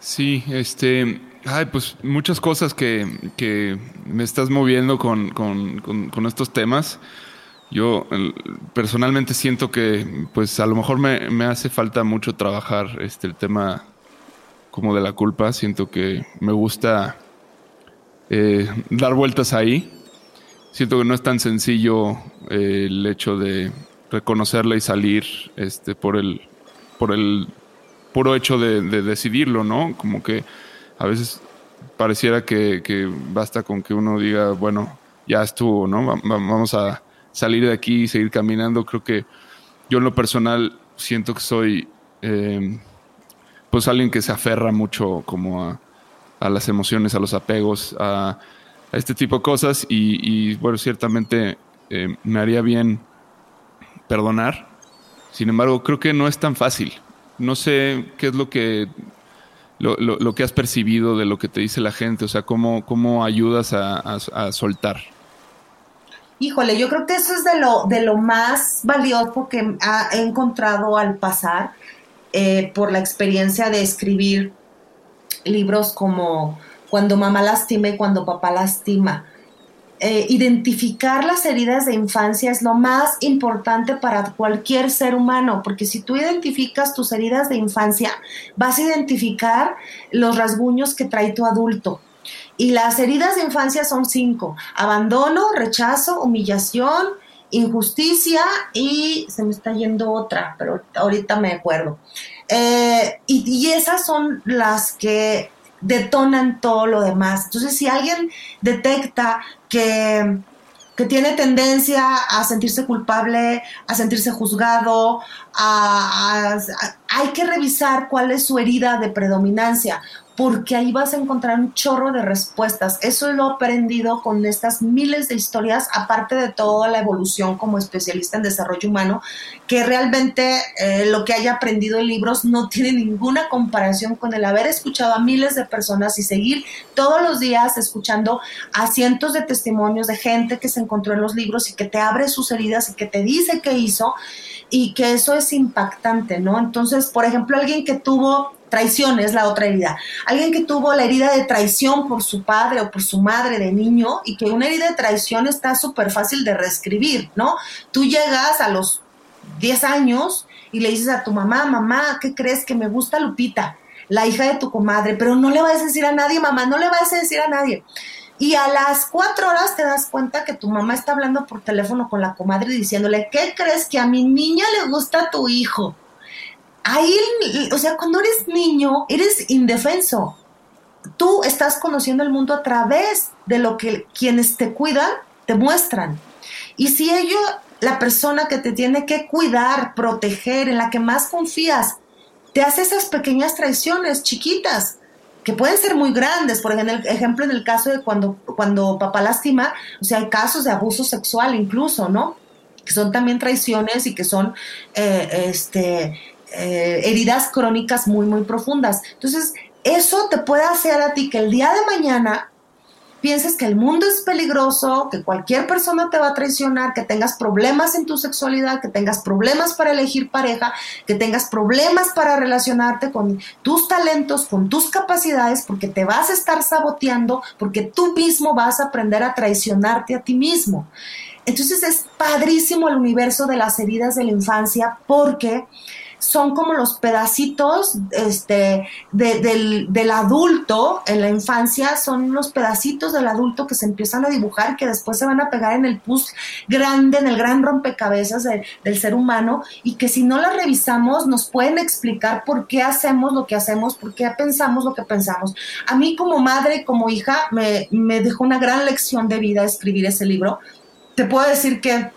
Sí, este, Ay, pues muchas cosas que, que me estás moviendo con, con, con, estos temas. Yo personalmente siento que, pues a lo mejor me, me, hace falta mucho trabajar este, el tema como de la culpa. Siento que me gusta eh, dar vueltas ahí. Siento que no es tan sencillo eh, el hecho de reconocerla y salir este, por el por el puro hecho de, de decidirlo, ¿no? Como que a veces pareciera que, basta con que uno diga, bueno, ya estuvo, ¿no? Vamos a salir de aquí y seguir caminando. Creo que yo en lo personal siento que soy eh, pues alguien que se aferra mucho como a, las emociones, a los apegos, a, este tipo de cosas y, bueno, ciertamente eh, me haría bien perdonar. Sin embargo, creo que no es tan fácil. No sé qué es lo que lo, lo, que has percibido de lo que te dice la gente? O sea, ¿cómo, cómo ayudas a, soltar? Híjole, yo creo que eso es de lo, de lo más valioso que he encontrado al pasar eh, por la experiencia de escribir libros como Cuando mamá lastima y cuando papá lastima. Eh, identificar las heridas de infancia es lo más importante para cualquier ser humano, porque si tú identificas tus heridas de infancia, vas a identificar los rasguños que trae tu adulto. Y las heridas de infancia son cinco, abandono, rechazo, humillación, injusticia y se me está yendo otra, pero ahorita me acuerdo. Eh, y, y esas son las que detonan todo lo demás. Entonces, si alguien detecta que, que tiene tendencia a sentirse culpable, a sentirse juzgado, hay que revisar cuál es su herida de predominancia, porque ahí vas a encontrar un chorro de respuestas. Eso lo he aprendido con estas miles de historias, aparte de toda la evolución como especialista en desarrollo humano, que realmente eh, lo que haya aprendido en libros no tiene ninguna comparación con el haber escuchado a miles de personas y seguir todos los días escuchando a cientos de testimonios de gente que se encontró en los libros y que te abre sus heridas y que te dice qué hizo y que eso es impactante, ¿no? Entonces, por ejemplo, alguien que tuvo traición es la otra herida. Alguien que tuvo la herida de traición por su padre o por su madre de niño y que una herida de traición está súper fácil de reescribir, ¿no? Tú llegas a los 10 años y le dices a tu mamá, mamá, ¿qué crees que me gusta Lupita? la hija de tu comadre, pero no le vas a decir a nadie, mamá, no le vas a decir a nadie. Y a las cuatro horas te das cuenta que tu mamá está hablando por teléfono con la comadre diciéndole, ¿qué crees que a mi niña le gusta tu hijo? Ahí, o sea, cuando eres niño, eres indefenso. Tú estás conociendo el mundo a través de lo que quienes te cuidan te muestran. Y si ello, la persona que te tiene que cuidar, proteger, en la que más confías, te hace esas pequeñas traiciones chiquitas, que pueden ser muy grandes. Por ejemplo, en el caso de cuando, cuando papá lastima, o sea, hay casos de abuso sexual incluso, ¿no? Que son también traiciones y que son eh, este, eh, heridas crónicas muy, muy profundas. Entonces, eso te puede hacer a ti que el día de mañana pienses que el mundo es peligroso, que cualquier persona te va a traicionar, que tengas problemas en tu sexualidad, que tengas problemas para elegir pareja, que tengas problemas para relacionarte con tus talentos, con tus capacidades, porque te vas a estar saboteando, porque tú mismo vas a aprender a traicionarte a ti mismo. Entonces es padrísimo el universo de las heridas de la infancia porque son como los pedacitos este, del, adulto en la infancia, son los pedacitos del adulto que se empiezan a dibujar, que después se van a pegar en el pus grande, en el gran rompecabezas del ser humano, y que si no la revisamos nos pueden explicar por qué hacemos lo que hacemos, por qué pensamos lo que pensamos. A mí como madre como hija me, me dejó una gran lección de vida escribir ese libro. Te puedo decir que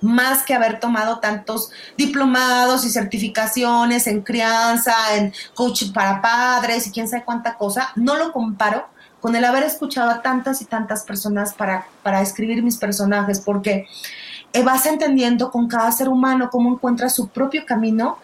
más que haber tomado tantos diplomados y certificaciones en crianza, en coaching para padres y quién sabe cuánta cosa, no lo comparo con el haber escuchado a tantas y tantas personas para, para escribir mis personajes, porque vas entendiendo con cada ser humano cómo encuentra su propio camino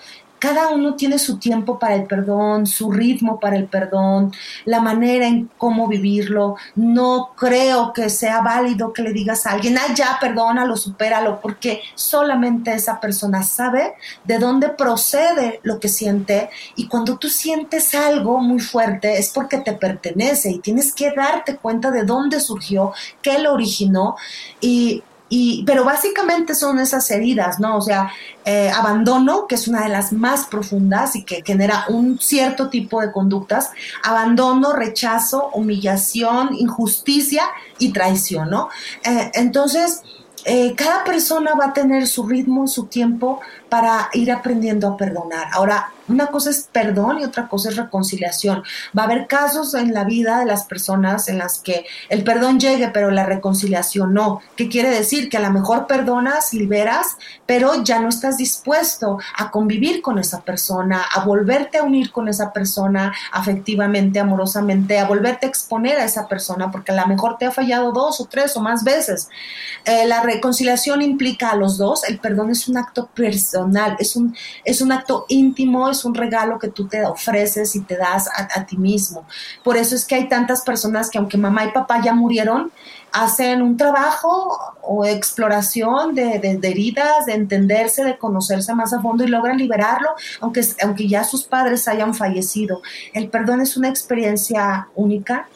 cada uno tiene su tiempo para el perdón, su ritmo para el perdón, la manera en cómo vivirlo. No creo que sea válido que le digas a alguien, ah, ya, perdónalo, supéralo, porque solamente esa persona sabe de dónde procede lo que siente y cuando tú sientes algo muy fuerte es porque te pertenece y tienes que darte cuenta de dónde surgió, qué lo originó y y, pero básicamente son esas heridas, ¿no? O sea, eh, abandono, que es una de las más profundas y que genera un cierto tipo de conductas, abandono, rechazo, humillación, injusticia y traición, ¿no? Eh, entonces, eh, cada persona va a tener su ritmo, su tiempo para ir aprendiendo a perdonar. Ahora, una cosa es perdón y otra cosa es reconciliación. Va a haber casos en la vida de las personas en las que el perdón llegue, pero la reconciliación no. ¿Qué quiere decir? Que a lo mejor perdonas, liberas, pero ya no estás dispuesto a convivir con esa persona, a volverte a unir con esa persona afectivamente, amorosamente, a volverte a exponer a esa persona, porque a lo mejor te ha fallado dos o tres o más veces. Eh, la reconciliación implica a los dos, el perdón es un acto personal, es un, es un acto íntimo, es un regalo que tú te ofreces y te das a, ti mismo. Por eso es que hay tantas personas que aunque mamá y papá ya murieron, hacen un trabajo o exploración de, de, heridas, de entenderse, de conocerse más a fondo y logran liberarlo, aunque, aunque ya sus padres hayan fallecido. El perdón es una experiencia única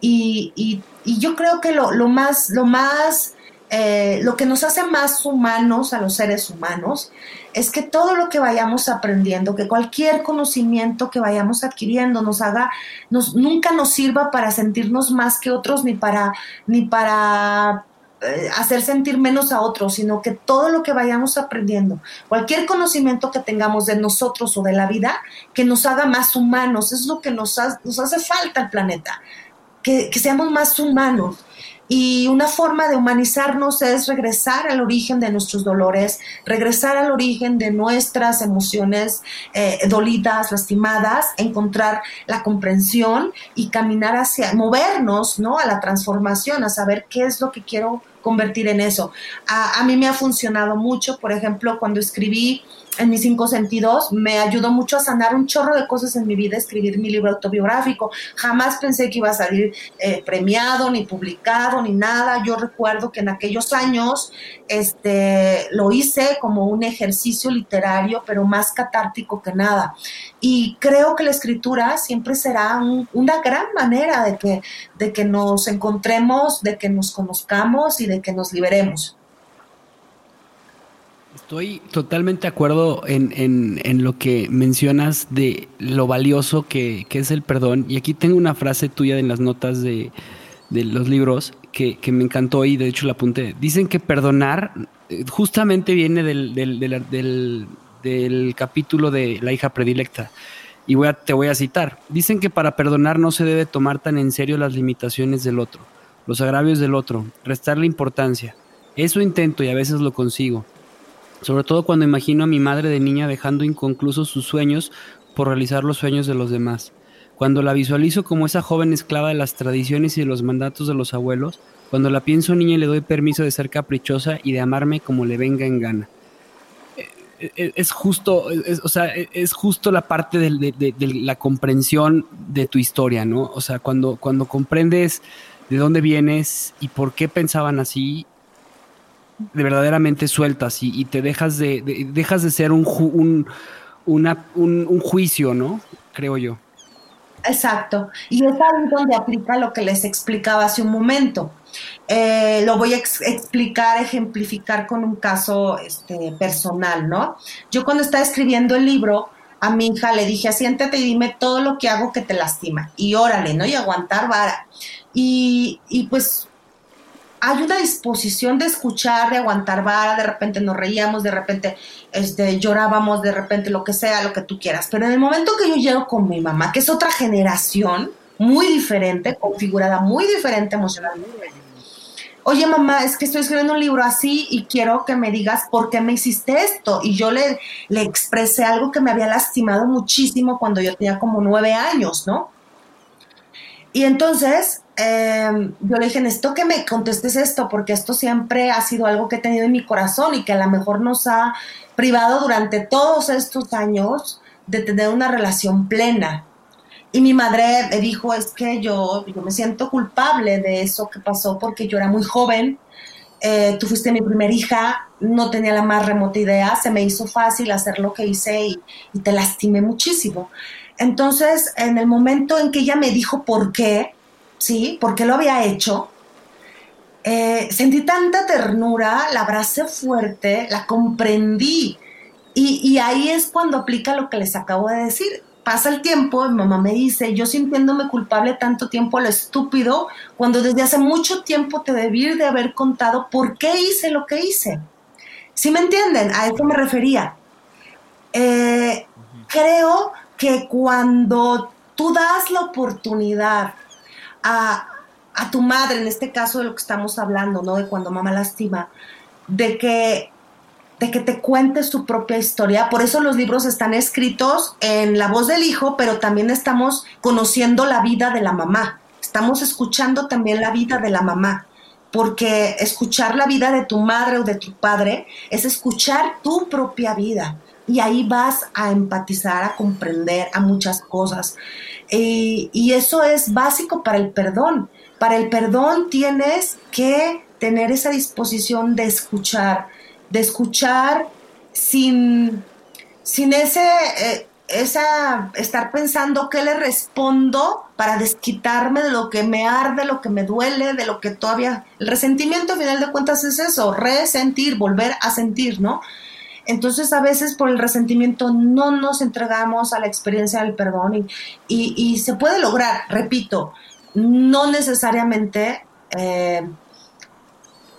y, y, yo creo que lo, lo más, lo más eh, lo que nos hace más humanos a los seres humanos es que todo lo que vayamos aprendiendo, que cualquier conocimiento que vayamos adquiriendo nos haga, nos, nunca nos sirva para sentirnos más que otros ni para, ni para eh, hacer sentir menos a otros, sino que todo lo que vayamos aprendiendo, cualquier conocimiento que tengamos de nosotros o de la vida, que nos haga más humanos, es lo que nos, nos hace falta al planeta, que, que seamos más humanos y una forma de humanizarnos es regresar al origen de nuestros dolores, regresar al origen de nuestras emociones eh, dolidas, lastimadas, encontrar la comprensión y caminar hacia, movernos, ¿no? A la transformación, a saber qué es lo que quiero convertir en eso. A, a mí me ha funcionado mucho, por ejemplo, cuando escribí en mis cinco sentidos, me ayudó mucho a sanar un chorro de cosas en mi vida, escribir mi libro autobiográfico. Jamás pensé que iba a salir eh, premiado, ni publicado, ni nada. Yo recuerdo que en aquellos años este, lo hice como un ejercicio literario, pero más catártico que nada. Y creo que la escritura siempre será una gran manera de que, de que nos encontremos, de que nos conozcamos y de que nos liberemos. Estoy totalmente de acuerdo en, lo que mencionas de lo valioso que, es el perdón. Y aquí tengo una frase tuya en las notas de, los libros que, me encantó y de hecho la apunté. Dicen que perdonar eh, justamente viene del, del, capítulo de la hija predilecta. Y voy a, te voy a citar. Dicen que para perdonar no se debe tomar tan en serio las limitaciones del otro, los agravios del otro, restarle importancia. Eso intento y a veces lo consigo sobre todo cuando imagino a mi madre de niña dejando inconclusos sus sueños por realizar los sueños de los demás. Cuando la visualizo como esa joven esclava de las tradiciones y de los mandatos de los abuelos, cuando la pienso niña le doy permiso de ser caprichosa y de amarme como le venga en gana. Eh, eh, es justo, o sea, es justo la parte de, la comprensión de tu historia, ¿no? O sea, cuando, cuando comprendes de dónde vienes y por qué pensaban así de verdaderamente sueltas y, te dejas de, dejas de ser un, un, un, juicio, ¿no? Creo yo. Exacto. Y es ahí donde aplica lo que les explicaba hace un momento. Eh, lo voy a explicar, ejemplificar con un caso este, personal, ¿no? Yo cuando estaba escribiendo el libro, a mi hija le dije, siéntate y dime todo lo que hago que te lastima. Y órale, ¿no? Y aguantar vara. Y, y pues hay una disposición de escuchar, de aguantar vara, de repente nos reíamos, de repente este, llorábamos, de repente lo que sea, lo que tú quieras. Pero en el momento que yo llego con mi mamá, que es otra generación, muy diferente, configurada muy diferente emocionalmente. Oye mamá, es que estoy escribiendo un libro así y quiero que me digas por qué me hiciste esto. Y yo le, le expresé algo que me había lastimado muchísimo cuando yo tenía como nueve años, ¿no? Y entonces Em, yo le dije, necesito que me contestes esto, porque esto siempre ha sido algo que he tenido en mi corazón y que a lo mejor nos ha privado durante todos estos años de tener una relación plena. Y mi madre me dijo, es que yo, yo me siento culpable de eso que pasó porque yo era muy joven, eh, tú fuiste mi primera hija, no tenía la más remota idea, se me hizo fácil hacer lo que hice y, y te lastimé muchísimo. Entonces, en el momento en que ella me dijo por qué, ¿sí? Porque lo había hecho. Eh, sentí tanta ternura, la abracé fuerte, la comprendí. Y, ahí es cuando aplica lo que les acabo de decir. Pasa el tiempo, mi mamá me dice, yo sintiéndome culpable tanto tiempo, lo estúpido, cuando desde hace mucho tiempo te debí de haber contado por qué hice lo que hice. ¿Sí me entienden? A eso me refería. Eh, creo que cuando tú das la oportunidad a, tu madre, en este caso de lo que estamos hablando, ¿no? De cuando mamá lastima, de que, de que te cuente su propia historia. Por eso los libros están escritos en la voz del hijo, pero también estamos conociendo la vida de la mamá. Estamos escuchando también la vida de la mamá. Porque escuchar la vida de tu madre o de tu padre es escuchar tu propia vida y ahí vas a empatizar, a comprender a muchas cosas. Eh, y eso es básico para el perdón. Para el perdón tienes que tener esa disposición de escuchar, de escuchar sin, sin ese, eh, esa, estar pensando qué le respondo para desquitarme de lo que me arde, lo que me duele, de lo que todavía... El resentimiento, al final de cuentas, es eso, resentir, volver a sentir, ¿no? Entonces a veces por el resentimiento no nos entregamos a la experiencia del perdón y, se puede lograr, repito, no necesariamente eh,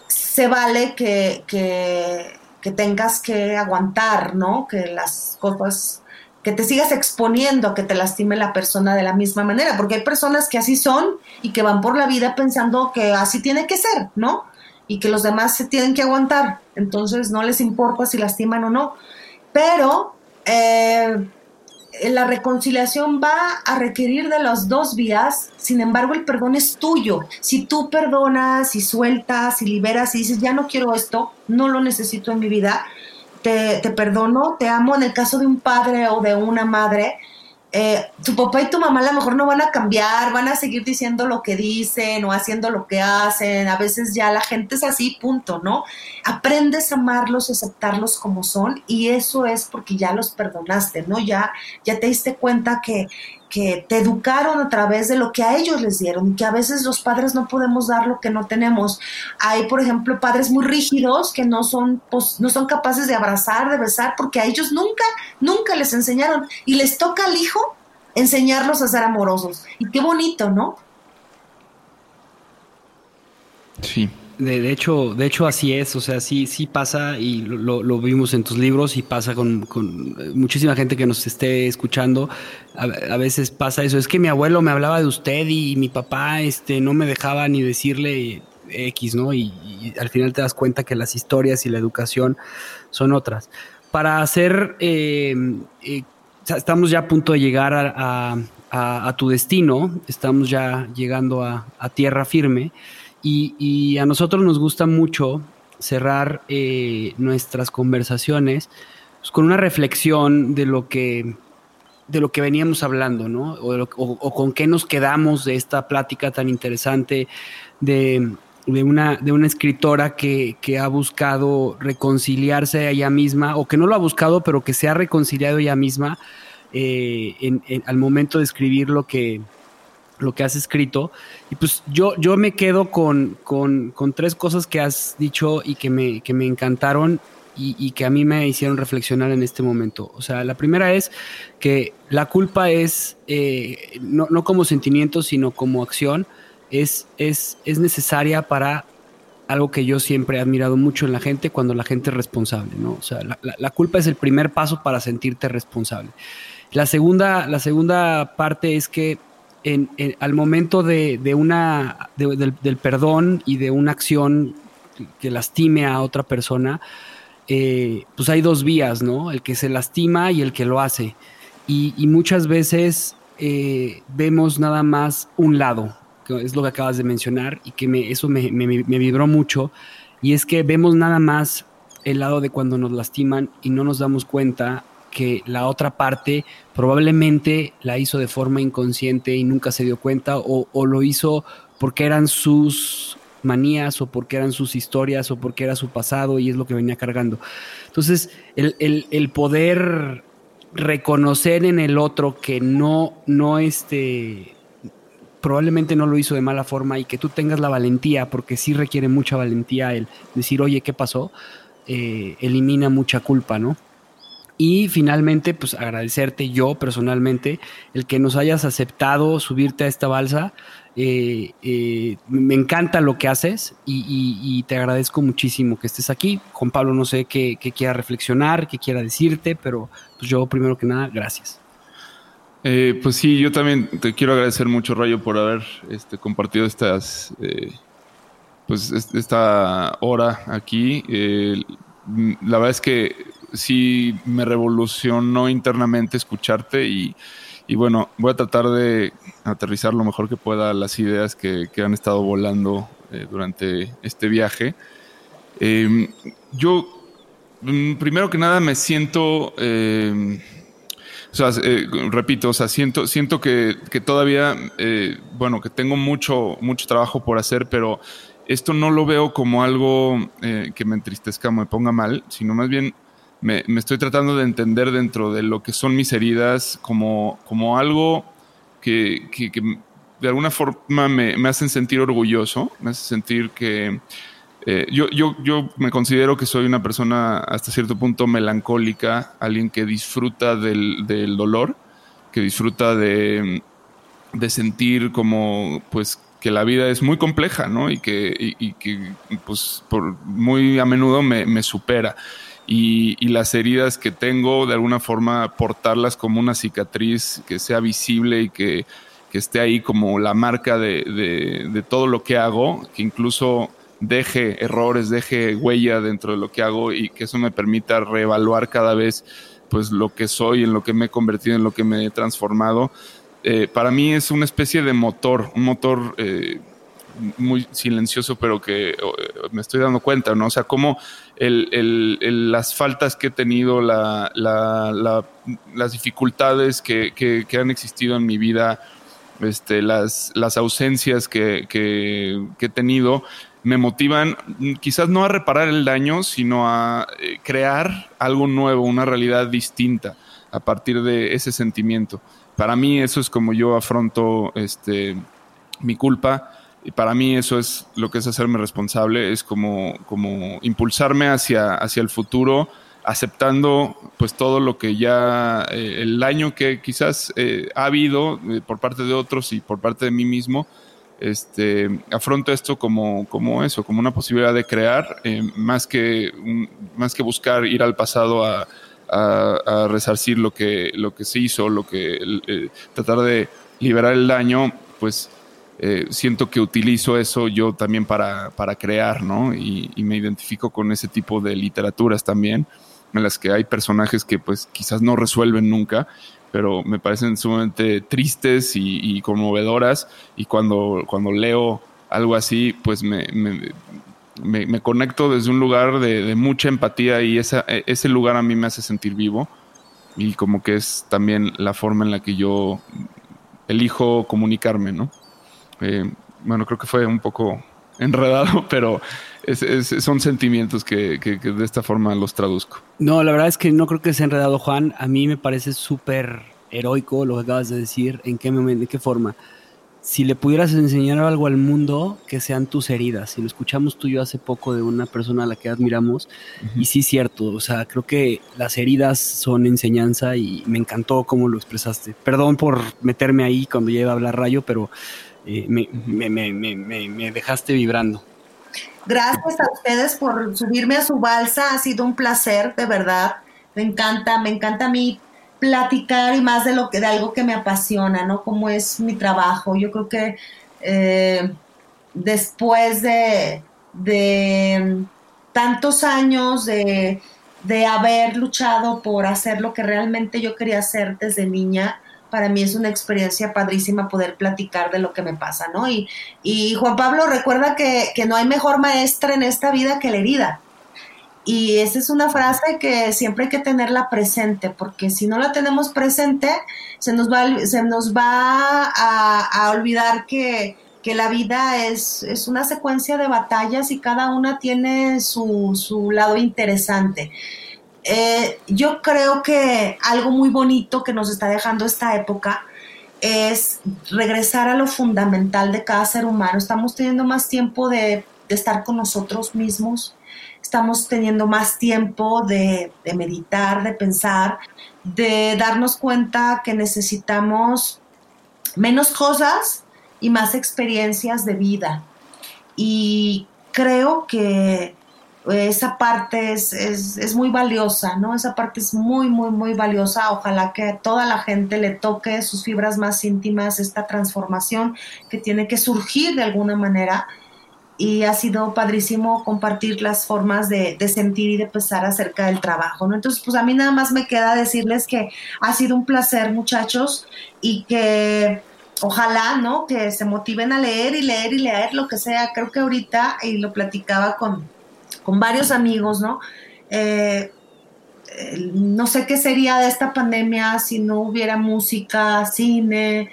se vale que, que, tengas que aguantar, ¿no? Que las cosas, que te sigas exponiendo que te lastime la persona de la misma manera, porque hay personas que así son y que van por la vida pensando que así tiene que ser, ¿no? y que los demás se tienen que aguantar. Entonces no les importa si lastiman o no. Pero eh, la reconciliación va a requerir de las dos vías, sin embargo el perdón es tuyo. Si tú perdonas y sueltas y liberas y dices, ya no quiero esto, no lo necesito en mi vida, te, te perdono, te amo en el caso de un padre o de una madre, eh, tu papá y tu mamá a lo mejor no van a cambiar, van a seguir diciendo lo que dicen o haciendo lo que hacen. A veces ya la gente es así, punto, ¿no? Aprendes a amarlos, aceptarlos como son y eso es porque ya los perdonaste, ¿no? Ya, ya te diste cuenta que, que te educaron a través de lo que a ellos les dieron y que a veces los padres no podemos dar lo que no tenemos. Hay, por ejemplo, padres muy rígidos que no son, pues, no son capaces de abrazar, de besar, porque a ellos nunca, nunca les enseñaron y les toca al hijo enseñarlos a ser amorosos. Y qué bonito, ¿no? Sí. De, hecho, de hecho así es, o sea, sí, sí pasa y lo, vimos en tus libros y pasa con, muchísima gente que nos esté escuchando. A, veces pasa eso. Es que mi abuelo me hablaba de usted y, mi papá, este, no me dejaba ni decirle X, ¿no? Y, al final te das cuenta que las historias y la educación son otras. Para hacer, eh, eh, estamos ya a punto de llegar a, tu destino, estamos ya llegando a tierra firme. Y, a nosotros nos gusta mucho cerrar eh, nuestras conversaciones pues, con una reflexión de lo que de lo que veníamos hablando, ¿no? O, con qué nos quedamos de esta plática tan interesante de, una, de una escritora que, ha buscado reconciliarse a ella misma, o que no lo ha buscado, pero que se ha reconciliado ella misma eh, al momento de escribir lo que, lo que has escrito. Y pues yo, yo me quedo con, con, tres cosas que has dicho y que me, que me encantaron y, que a mí me hicieron reflexionar en este momento. O sea, la primera es que la culpa es, eh, no, como sentimiento, sino como acción, es, es, es necesaria para algo que yo siempre he admirado mucho en la gente cuando la gente es responsable, ¿no? O sea, la, culpa es el primer paso para sentirte responsable. La segunda, la segunda parte es que en, al momento de, una, del, perdón y de una acción que lastime a otra persona, eh, pues hay dos vías, ¿no? El que se lastima y el que lo hace. Y, muchas veces eh, vemos nada más un lado, que es lo que acabas de mencionar, y que me, eso me vibró mucho, y es que vemos nada más el lado de cuando nos lastiman y no nos damos cuenta que la otra parte probablemente la hizo de forma inconsciente y nunca se dio cuenta o, lo hizo porque eran sus manías o porque eran sus historias o porque era su pasado y es lo que venía cargando. Entonces, el, poder reconocer en el otro que no, no este, probablemente no lo hizo de mala forma y que tú tengas la valentía, porque sí requiere mucha valentía el decir, oye, ¿qué pasó? Eh, elimina mucha culpa, ¿no? Y finalmente, pues agradecerte yo personalmente el que nos hayas aceptado subirte a esta balsa. Eh, eh, me encanta lo que haces y, te agradezco muchísimo que estés aquí. Juan Pablo, no sé qué, quiera reflexionar, qué quiera decirte, pero pues yo primero que nada, gracias. Eh, pues sí, yo también te quiero agradecer mucho, Rayo, por haber este, compartido estas, pues esta hora aquí. la verdad es que sí me revolucionó internamente escucharte y, bueno, voy a tratar de aterrizar lo mejor que pueda las ideas que, han estado volando eh, durante este viaje. Em, yo, mm, primero que nada, me siento, em, o sea, eh, repito, o sea, siento, siento que, todavía, eh, bueno, que tengo mucho, mucho trabajo por hacer, pero esto no lo veo como algo que me entristezca o me ponga mal, sino más bien me, estoy tratando de entender dentro de lo que son mis heridas como, como algo que, de alguna forma me, hacen sentir orgulloso, me hace sentir que eh, yo, yo, yo me considero que soy una persona hasta cierto punto melancólica, alguien que disfruta del, dolor, que disfruta de, de, sentir como pues que la vida es muy compleja, ¿no? Y que, que pues por muy a menudo me, me supera y, las heridas que tengo, de alguna forma portarlas como una cicatriz que sea visible y que, esté ahí como la marca de, todo lo que hago, que incluso deje errores, deje huella dentro de lo que hago y que eso me permita reevaluar cada vez pues lo que soy, en lo que me he convertido, en lo que me he transformado. Eh, para mí es una especie de motor, un motor eh, muy silencioso, pero que me estoy dando cuenta, ¿no? O sea, cómo el, las faltas que he tenido, la, las dificultades que, han existido en mi vida, este, las, las ausencias que, he tenido, me motivan quizás no a reparar el daño, sino a eh, crear algo nuevo, una realidad distinta a partir de ese sentimiento para mí eso es como yo afronto este, mi culpa y para mí eso es lo que es hacerme responsable, es como, como impulsarme hacia, hacia el futuro, aceptando pues todo lo que ya, eh, el daño que quizás eh, ha habido eh, por parte de otros y por parte de mí mismo, este, afronto esto como, como eso, como una posibilidad de crear, más, que, más que buscar ir al pasado a, a, resarcir lo que, lo que se hizo, lo que tratar de liberar el daño, pues eh, siento que utilizo eso yo también para, para crear, ¿no? Y, me identifico con ese tipo de literaturas también, en las que hay personajes que pues quizás no resuelven nunca, pero me parecen sumamente tristes y, conmovedoras y cuando, cuando leo algo así, pues me, me, conecto desde un lugar de, mucha empatía y e, ese lugar a mí me hace sentir vivo y como que es también la forma en la que yo elijo comunicarme, ¿no? Eh, bueno, creo que fue un poco enredado, pero son sentimientos que, de esta forma los traduzco. No, la verdad es que no creo que sea enredado, Juan. A mí me parece súper heroico lo que acabas de decir, en qué momento, de qué forma. Si le pudieras enseñar algo al mundo, que sean tus heridas. Y lo escuchamos tú y yo hace poco de una persona a la que admiramos. Y sí, cierto. O sea, creo que las heridas son enseñanza y me encantó cómo lo expresaste. Perdón por meterme ahí cuando iba a hablar rayo, pero me, me, dejaste vibrando. Gracias a ustedes por subirme a su balsa, ha sido un placer, de verdad. Me encanta, me encanta a mí platicar y más de lo que de algo que me apasiona, ¿no? Como es mi trabajo. Yo creo que eh, después de, de tantos años de, de haber luchado por hacer lo que realmente yo quería hacer desde niña, para mí es una experiencia padrísima poder platicar de lo que me pasa, ¿no? Y, y Juan Pablo recuerda que, no hay mejor maestra en esta vida que la herida. Y esa es una frase que siempre hay que tenerla presente, porque si no la tenemos presente, se nos va, a, olvidar que, la vida es, una secuencia de batallas y cada una tiene su lado interesante. Eh, yo creo que algo muy bonito que nos está dejando esta época es regresar a lo fundamental de cada ser humano. Estamos teniendo más tiempo de, estar con nosotros mismos, estamos teniendo más tiempo de, de, meditar, de pensar, de darnos cuenta que necesitamos menos cosas y más experiencias de vida. Y creo que esa parte es, es, muy valiosa, ¿no? Esa parte es muy, muy, muy valiosa. Ojalá que a toda la gente le toque sus fibras más íntimas esta transformación que tiene que surgir de alguna manera. Y ha sido padrísimo compartir las formas de, de sentir y de pensar acerca del trabajo, ¿no? Entonces, pues a mí nada más me queda decirles que ha sido un placer, muchachos, y que ojalá, ¿no? Que se motiven a leer y leer y leer lo que sea. Creo que ahorita, y lo platicaba con, con varios amigos, ¿no? Eh, no sé qué sería de esta pandemia si no hubiera música, cine,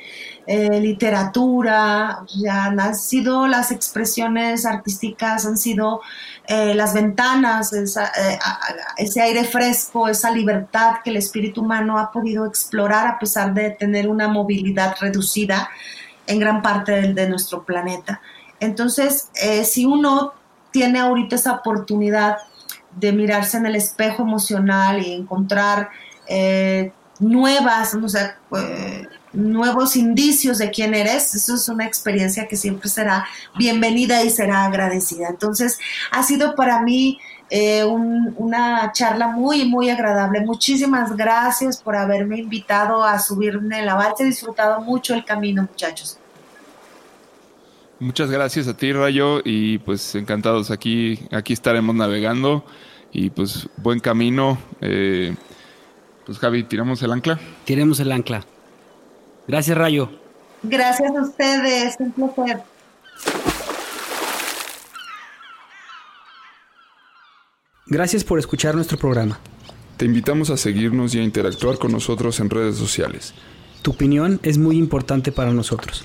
eh, literatura, ya han sido las expresiones artísticas, han sido eh, las ventanas, ese aire fresco, esa libertad que el espíritu humano ha podido explorar a pesar de tener una movilidad reducida en gran parte de, de nuestro planeta. Entonces, si uno tiene ahorita esa oportunidad de mirarse en el espejo emocional y encontrar eh, nuevas, o sea, eh, nuevos indicios de quién eres, eso es una experiencia que siempre será bienvenida y será agradecida. Entonces, ha sido para mí eh, una charla muy, muy agradable. Muchísimas gracias por haberme invitado a subirme la balsa. He disfrutado mucho el camino, muchachos. Muchas gracias a ti, Rayo, y pues encantados aquí, aquí estaremos navegando y pues buen camino. Eh, pues Javi, tiramos el ancla. Tiremos el ancla. Gracias, Rayo. Gracias a ustedes, un placer. Gracias por escuchar nuestro programa. Te invitamos a seguirnos y a interactuar con nosotros en redes sociales. Tu opinión es muy importante para nosotros.